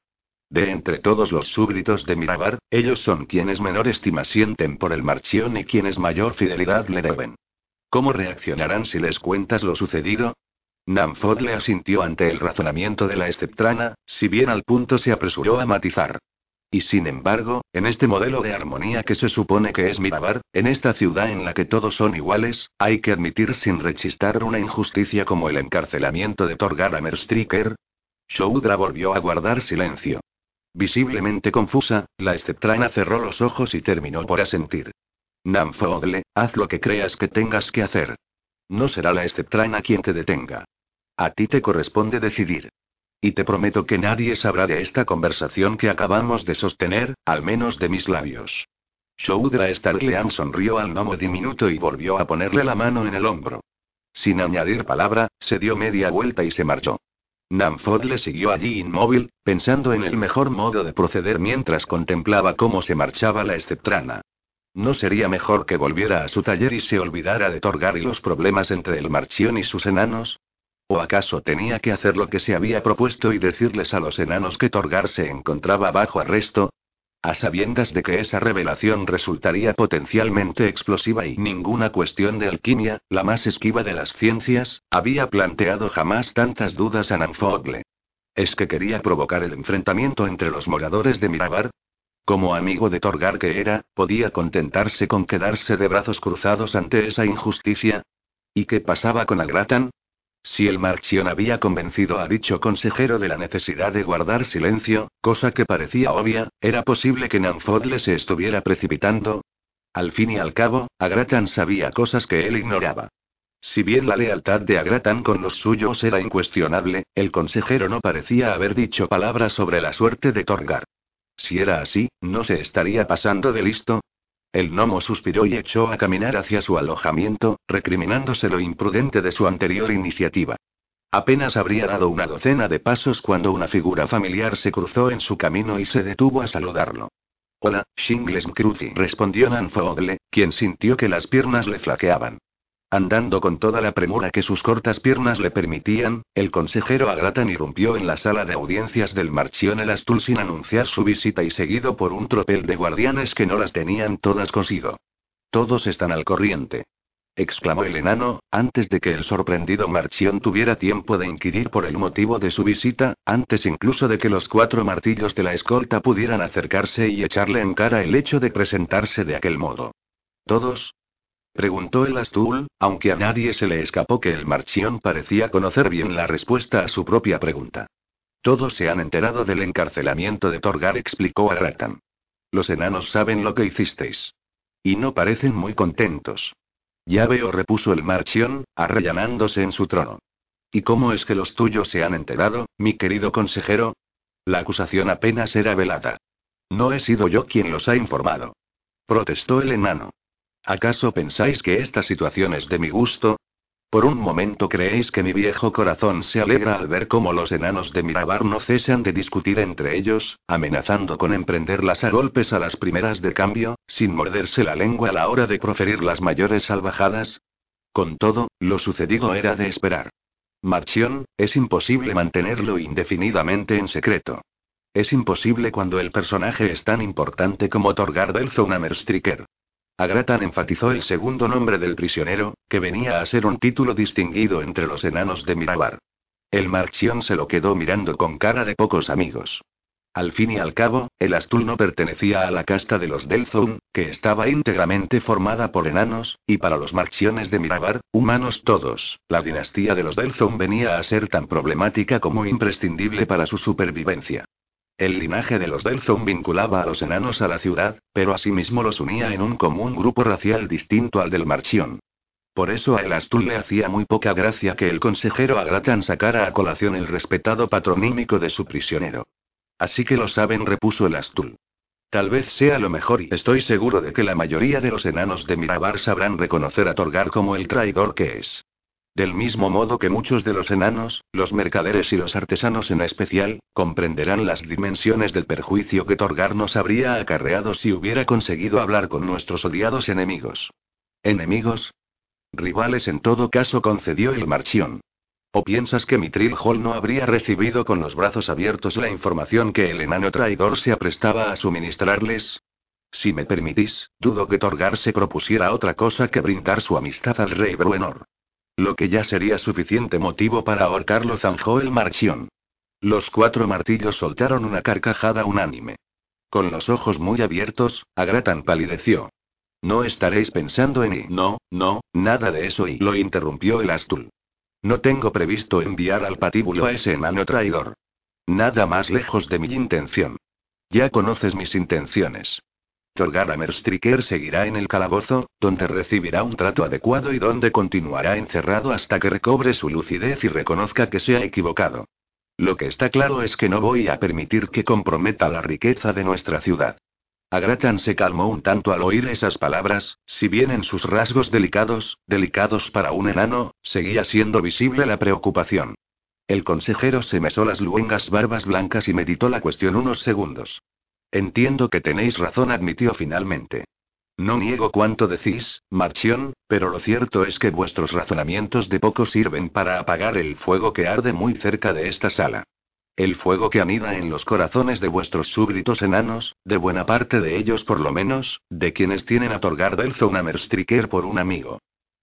De entre todos los súbditos de Mirabar, ellos son quienes menor estima sienten por el marchión y quienes mayor fidelidad le deben. ¿Cómo reaccionarán si les cuentas lo sucedido? Namfod le asintió ante el razonamiento de la esceptrana, si bien al punto se apresuró a matizar. Y sin embargo, en este modelo de armonía que se supone que es Mirabar, en esta ciudad en la que todos son iguales, hay que admitir sin rechistar una injusticia como el encarcelamiento de Torgar a Merstriker. Shoudra volvió a guardar silencio. Visiblemente confusa, la esceptrana cerró los ojos y terminó por asentir. Namfogle, haz lo que creas que tengas que hacer. No será la esceptrana quien te detenga. A ti te corresponde decidir. Y te prometo que nadie sabrá de esta conversación que acabamos de sostener, al menos de mis labios. Shoudra Starlean sonrió al gnomo diminuto y volvió a ponerle la mano en el hombro. Sin añadir palabra, se dio media vuelta y se marchó. Namfod le siguió allí inmóvil, pensando en el mejor modo de proceder mientras contemplaba cómo se marchaba la esceptrana. ¿No sería mejor que volviera a su taller y se olvidara de Torgar y los problemas entre el Marchión y sus enanos? ¿O acaso tenía que hacer lo que se había propuesto y decirles a los enanos que Torgar se encontraba bajo arresto? A sabiendas de que esa revelación resultaría potencialmente explosiva y ninguna cuestión de alquimia, la más esquiva de las ciencias, había planteado jamás tantas dudas a Nanfogle. ¿Es que quería provocar el enfrentamiento entre los moradores de Mirabar? Como amigo de Torgar que era, ¿podía contentarse con quedarse de brazos cruzados ante esa injusticia? ¿Y qué pasaba con Agratan? Si el Marchion había convencido a dicho consejero de la necesidad de guardar silencio, cosa que parecía obvia, ¿era posible que Nanfodle se estuviera precipitando? Al fin y al cabo, Agratan sabía cosas que él ignoraba. Si bien la lealtad de Agratan con los suyos era incuestionable, el consejero no parecía haber dicho palabras sobre la suerte de Torgar. Si era así, ¿no se estaría pasando de listo? El gnomo suspiró y echó a caminar hacia su alojamiento, recriminándose lo imprudente de su anterior iniciativa. Apenas habría dado una docena de pasos cuando una figura familiar se cruzó en su camino y se detuvo a saludarlo. Hola, Shingles Cruci, respondió Nanfogle, quien sintió que las piernas le flaqueaban. Andando con toda la premura que sus cortas piernas le permitían, el consejero Agratan irrumpió en la sala de audiencias del Marchión el Astul sin anunciar su visita y seguido por un tropel de guardianes que no las tenían todas consigo. Todos están al corriente. exclamó el enano, antes de que el sorprendido Marchión tuviera tiempo de inquirir por el motivo de su visita, antes incluso de que los cuatro martillos de la escolta pudieran acercarse y echarle en cara el hecho de presentarse de aquel modo. ¿Todos? Preguntó el Astul, aunque a nadie se le escapó que el Marchión parecía conocer bien la respuesta a su propia pregunta. Todos se han enterado del encarcelamiento de Torgar, explicó Agratan. Los enanos saben lo que hicisteis. Y no parecen muy contentos. Ya veo, repuso el marchión, arrellanándose en su trono. ¿Y cómo es que los tuyos se han enterado, mi querido consejero? La acusación apenas era velada. No he sido yo quien los ha informado. Protestó el enano. ¿Acaso pensáis que esta situación es de mi gusto? Por un momento creéis que mi viejo corazón se alegra al ver cómo los enanos de Mirabar no cesan de discutir entre ellos, amenazando con emprenderlas a golpes a las primeras de cambio, sin morderse la lengua a la hora de proferir las mayores salvajadas. Con todo, lo sucedido era de esperar. Marchión, es imposible mantenerlo indefinidamente en secreto. Es imposible cuando el personaje es tan importante como Torgard Elzonamerstriker. Agratan enfatizó el segundo nombre del prisionero, que venía a ser un título distinguido entre los enanos de Mirabar. El Marchión se lo quedó mirando con cara de pocos amigos. Al fin y al cabo, el Astul no pertenecía a la casta de los Delzón, que estaba íntegramente formada por enanos, y para los marchiones de Mirabar, humanos todos, la dinastía de los Delzón venía a ser tan problemática como imprescindible para su supervivencia. El linaje de los Delzón vinculaba a los enanos a la ciudad, pero asimismo los unía en un común grupo racial distinto al del marchión. Por eso a el Astul le hacía muy poca gracia que el consejero Agratan sacara a colación el respetado patronímico de su prisionero. Así que lo saben, repuso el Astul. Tal vez sea lo mejor y estoy seguro de que la mayoría de los enanos de Mirabar sabrán reconocer a Torgar como el traidor que es. Del mismo modo que muchos de los enanos, los mercaderes y los artesanos en especial, comprenderán las dimensiones del perjuicio que Torgar nos habría acarreado si hubiera conseguido hablar con nuestros odiados enemigos. ¿Enemigos? Rivales en todo caso concedió el marchión. ¿O piensas que Mitril Hall no habría recibido con los brazos abiertos la información que el enano traidor se aprestaba a suministrarles? Si me permitís, dudo que Torgar se propusiera otra cosa que brindar su amistad al rey Bruenor. Lo que ya sería suficiente motivo para ahorcarlo zanjó el marchión. Los cuatro martillos soltaron una carcajada unánime. Con los ojos muy abiertos, Agratan palideció. No estaréis pensando en y no, no, nada de eso y lo interrumpió el Astul. No tengo previsto enviar al patíbulo a ese enano traidor. Nada más lejos de mi intención. Ya conoces mis intenciones. Striker seguirá en el calabozo, donde recibirá un trato adecuado y donde continuará encerrado hasta que recobre su lucidez y reconozca que se ha equivocado. Lo que está claro es que no voy a permitir que comprometa la riqueza de nuestra ciudad. Agratan se calmó un tanto al oír esas palabras, si bien en sus rasgos delicados, delicados para un enano, seguía siendo visible la preocupación. El consejero se mesó las luengas barbas blancas y meditó la cuestión unos segundos. Entiendo que tenéis razón, admitió finalmente. No niego cuanto decís, Marchión, pero lo cierto es que vuestros razonamientos de poco sirven para apagar el fuego que arde muy cerca de esta sala. El fuego que anida en los corazones de vuestros súbditos enanos, de buena parte de ellos por lo menos, de quienes tienen a Torgar Merstriker por un amigo.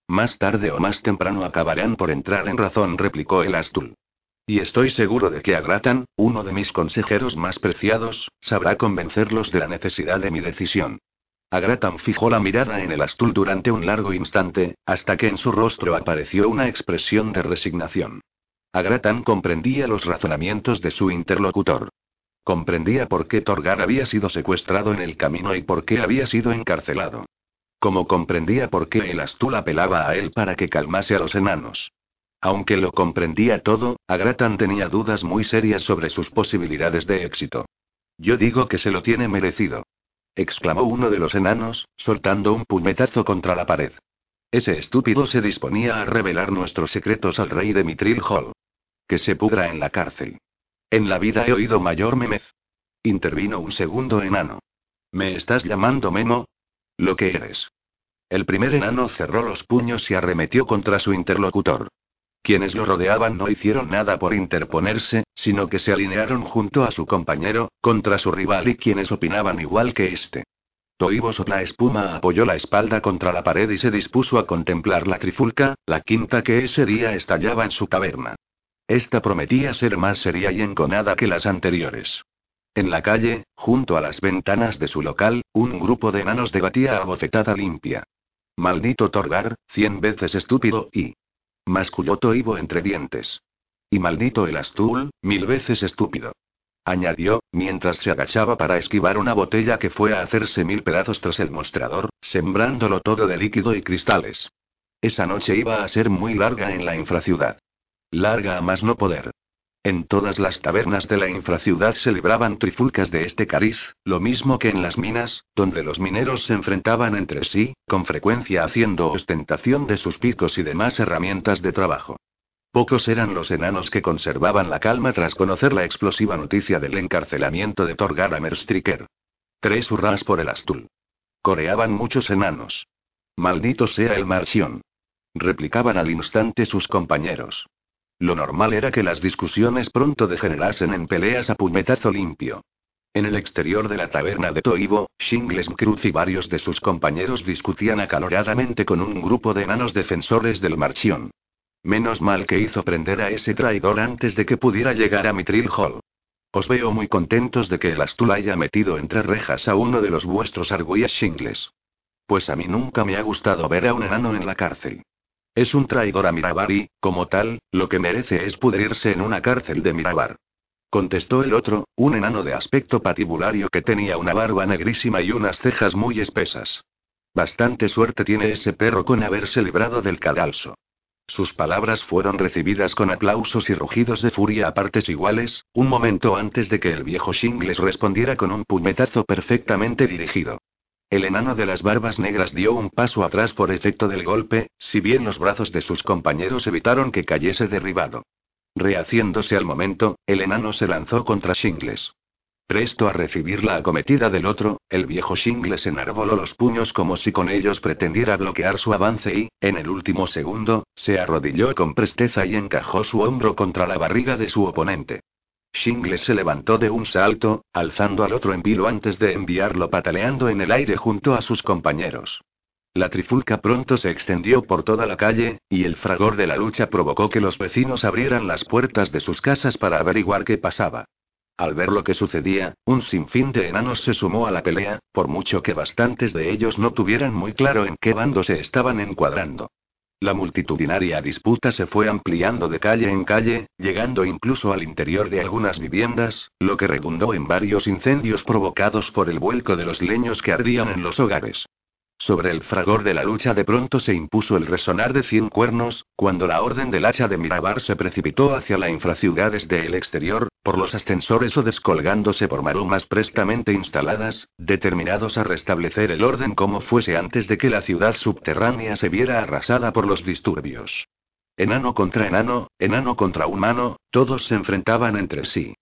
Más tarde o más temprano acabarán por entrar en razón, replicó el Astul. Y estoy seguro de que Agratan, uno de mis consejeros más preciados, sabrá convencerlos de la necesidad de mi decisión. Agratan fijó la mirada en el Astul durante un largo instante, hasta que en su rostro apareció una expresión de resignación. Agratan comprendía los razonamientos de su interlocutor. Comprendía por qué Torgar había sido secuestrado en el camino y por qué había sido encarcelado. Como comprendía por qué el Astul apelaba a él para que calmase a los enanos. Aunque lo comprendía todo, Agratan tenía dudas muy serias sobre sus posibilidades de éxito. Yo digo que se lo tiene merecido. exclamó uno de los enanos, soltando un puñetazo contra la pared. Ese estúpido se disponía a revelar nuestros secretos al rey de Mitril Hall. Que se pudra en la cárcel. En la vida he oído mayor memez. Intervino un segundo enano. ¿Me estás llamando Memo? Lo que eres. El primer enano cerró los puños y arremetió contra su interlocutor. Quienes lo rodeaban no hicieron nada por interponerse, sino que se alinearon junto a su compañero, contra su rival y quienes opinaban igual que este. Toibo la espuma apoyó la espalda contra la pared y se dispuso a contemplar la trifulca, la quinta que ese día estallaba en su caverna. Esta prometía ser más seria y enconada que las anteriores. En la calle, junto a las ventanas de su local, un grupo de enanos debatía a bofetada limpia. Maldito Torgar, cien veces estúpido y. masculló Toibo entre dientes. Y maldito el Astul, mil veces estúpido. Añadió, mientras se agachaba para esquivar una botella que fue a hacerse mil pedazos tras el mostrador, sembrándolo todo de líquido y cristales. Esa noche iba a ser muy larga en la infraciudad. Larga a más no poder. En todas las tabernas de la infraciudad se libraban trifulcas de este cariz, lo mismo que en las minas, donde los mineros se enfrentaban entre sí, con frecuencia haciendo ostentación de sus picos y demás herramientas de trabajo. Pocos eran los enanos que conservaban la calma tras conocer la explosiva noticia del encarcelamiento de Thorgar Amerstriker. Tres hurras por el Astul. Coreaban muchos enanos. Maldito sea el Marchión. Replicaban al instante sus compañeros. Lo normal era que las discusiones pronto degenerasen en peleas a puñetazo limpio. En el exterior de la taberna de Toivo, Shingles Cruz y varios de sus compañeros discutían acaloradamente con un grupo de enanos defensores del Marchión. Menos mal que hizo prender a ese traidor antes de que pudiera llegar a Mitril Hall. Os veo muy contentos de que el Astul haya metido entre rejas a uno de los vuestros arguías Shingles. Pues a mí nunca me ha gustado ver a un enano en la cárcel. Es un traidor a Mirabar y, como tal, lo que merece es pudrirse en una cárcel de Mirabar. Contestó el otro, un enano de aspecto patibulario que tenía una barba negrísima y unas cejas muy espesas. Bastante suerte tiene ese perro con haberse librado del cadalso. Sus palabras fueron recibidas con aplausos y rugidos de furia a partes iguales, un momento antes de que el viejo Shingles respondiera con un puñetazo perfectamente dirigido. El enano de las barbas negras dio un paso atrás por efecto del golpe, si bien los brazos de sus compañeros evitaron que cayese derribado. Rehaciéndose al momento, el enano se lanzó contra Shingles. Presto a recibir la acometida del otro, el viejo Shingles enarboló los puños como si con ellos pretendiera bloquear su avance y, en el último segundo, se arrodilló con presteza y encajó su hombro contra la barriga de su oponente. Shingles se levantó de un salto, alzando al otro en vilo antes de enviarlo pataleando en el aire junto a sus compañeros. La trifulca pronto se extendió por toda la calle, y el fragor de la lucha provocó que los vecinos abrieran las puertas de sus casas para averiguar qué pasaba. Al ver lo que sucedía, un sinfín de enanos se sumó a la pelea, por mucho que bastantes de ellos no tuvieran muy claro en qué bando se estaban encuadrando. La multitudinaria disputa se fue ampliando de calle en calle, llegando incluso al interior de algunas viviendas, lo que redundó en varios incendios provocados por el vuelco de los leños que ardían en los hogares. Sobre el fragor de la lucha de pronto se impuso el resonar de cien cuernos, cuando la orden del hacha de Mirabar se precipitó hacia la infraciudad desde el exterior, por los ascensores o descolgándose por marumas prestamente instaladas, determinados a restablecer el orden como fuese antes de que la ciudad subterránea se viera arrasada por los disturbios. Enano contra enano, enano contra humano, todos se enfrentaban entre sí.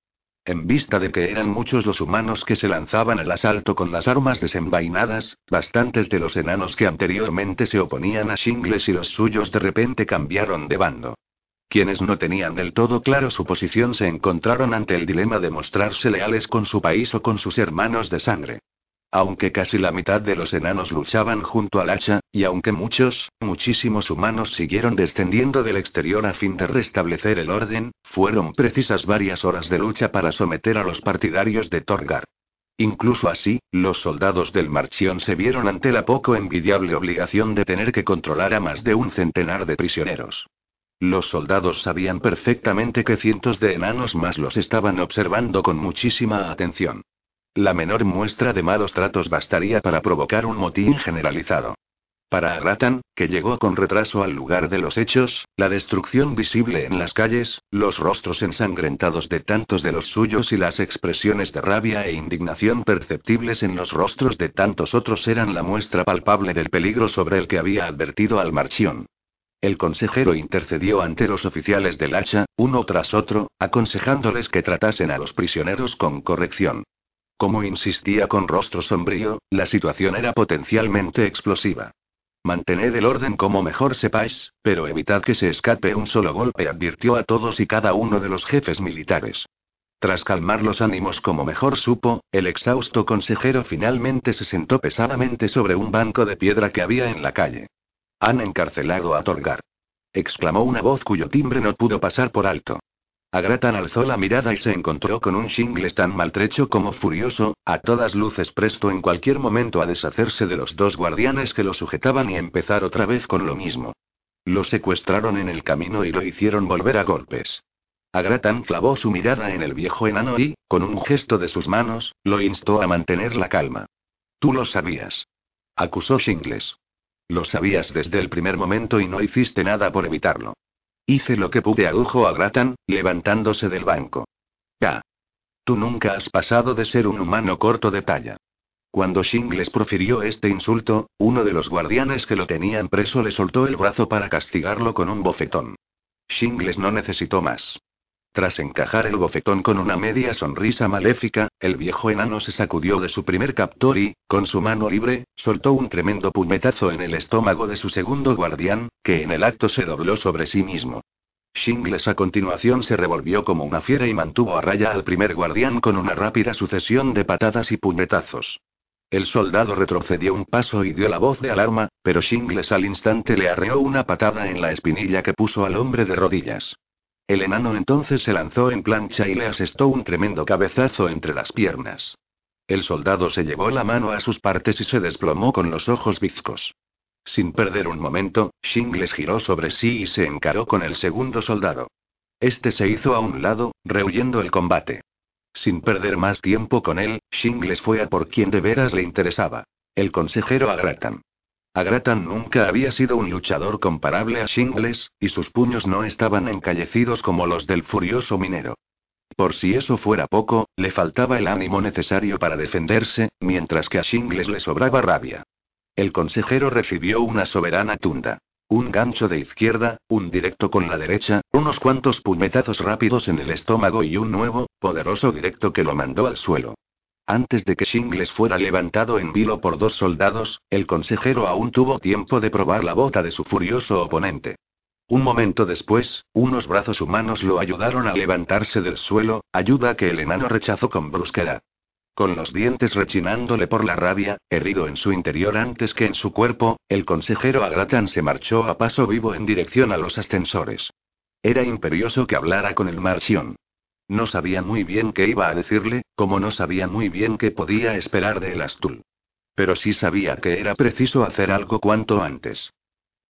En vista de que eran muchos los humanos que se lanzaban al asalto con las armas desenvainadas, bastantes de los enanos que anteriormente se oponían a Shingles y los suyos de repente cambiaron de bando. Quienes no tenían del todo claro su posición se encontraron ante el dilema de mostrarse leales con su país o con sus hermanos de sangre. Aunque casi la mitad de los enanos luchaban junto al hacha, y aunque muchos, muchísimos humanos siguieron descendiendo del exterior a fin de restablecer el orden, fueron precisas varias horas de lucha para someter a los partidarios de Torgar. Incluso así, los soldados del Marchión se vieron ante la poco envidiable obligación de tener que controlar a más de un centenar de prisioneros. Los soldados sabían perfectamente que cientos de enanos más los estaban observando con muchísima atención. La menor muestra de malos tratos bastaría para provocar un motín generalizado. Para Aratan, que llegó con retraso al lugar de los hechos, la destrucción visible en las calles, los rostros ensangrentados de tantos de los suyos y las expresiones de rabia e indignación perceptibles en los rostros de tantos otros eran la muestra palpable del peligro sobre el que había advertido al Marchión. El consejero intercedió ante los oficiales del hacha, uno tras otro, aconsejándoles que tratasen a los prisioneros con corrección. Como insistía con rostro sombrío, la situación era potencialmente explosiva. Mantened el orden como mejor sepáis, pero evitad que se escape un solo golpe, advirtió a todos y cada uno de los jefes militares. Tras calmar los ánimos como mejor supo, el exhausto consejero finalmente se sentó pesadamente sobre un banco de piedra que había en la calle. Han encarcelado a Torgar. exclamó una voz cuyo timbre no pudo pasar por alto. Agratan alzó la mirada y se encontró con un Shingles tan maltrecho como furioso, a todas luces presto en cualquier momento a deshacerse de los dos guardianes que lo sujetaban y empezar otra vez con lo mismo. Lo secuestraron en el camino y lo hicieron volver a golpes. Agratan clavó su mirada en el viejo enano y, con un gesto de sus manos, lo instó a mantener la calma. Tú lo sabías. Acusó Shingles. Lo sabías desde el primer momento y no hiciste nada por evitarlo. Hice lo que pude, agujo a Gratan, levantándose del banco. Ya. Tú nunca has pasado de ser un humano corto de talla. Cuando Shingles profirió este insulto, uno de los guardianes que lo tenían preso le soltó el brazo para castigarlo con un bofetón. Shingles no necesitó más. Tras encajar el bofetón con una media sonrisa maléfica, el viejo enano se sacudió de su primer captor y, con su mano libre, soltó un tremendo puñetazo en el estómago de su segundo guardián, que en el acto se dobló sobre sí mismo. Shingles a continuación se revolvió como una fiera y mantuvo a raya al primer guardián con una rápida sucesión de patadas y puñetazos. El soldado retrocedió un paso y dio la voz de alarma, pero Shingles al instante le arreó una patada en la espinilla que puso al hombre de rodillas. El enano entonces se lanzó en plancha y le asestó un tremendo cabezazo entre las piernas. El soldado se llevó la mano a sus partes y se desplomó con los ojos bizcos. Sin perder un momento, Shingles giró sobre sí y se encaró con el segundo soldado. Este se hizo a un lado, rehuyendo el combate. Sin perder más tiempo con él, Shingles fue a por quien de veras le interesaba. El consejero Agratan. Agratan nunca había sido un luchador comparable a Shingles, y sus puños no estaban encallecidos como los del furioso minero. Por si eso fuera poco, le faltaba el ánimo necesario para defenderse, mientras que a Shingles le sobraba rabia. El consejero recibió una soberana tunda. Un gancho de izquierda, un directo con la derecha, unos cuantos puñetazos rápidos en el estómago y un nuevo, poderoso directo que lo mandó al suelo. Antes de que Shingles fuera levantado en vilo por dos soldados, el consejero aún tuvo tiempo de probar la bota de su furioso oponente. Un momento después, unos brazos humanos lo ayudaron a levantarse del suelo, ayuda que el enano rechazó con brusquedad. Con los dientes rechinándole por la rabia, herido en su interior antes que en su cuerpo, el consejero Agratan se marchó a paso vivo en dirección a los ascensores. Era imperioso que hablara con el Marción. No sabía muy bien qué iba a decirle, como no sabía muy bien qué podía esperar de el Astul. Pero sí sabía que era preciso hacer algo cuanto antes.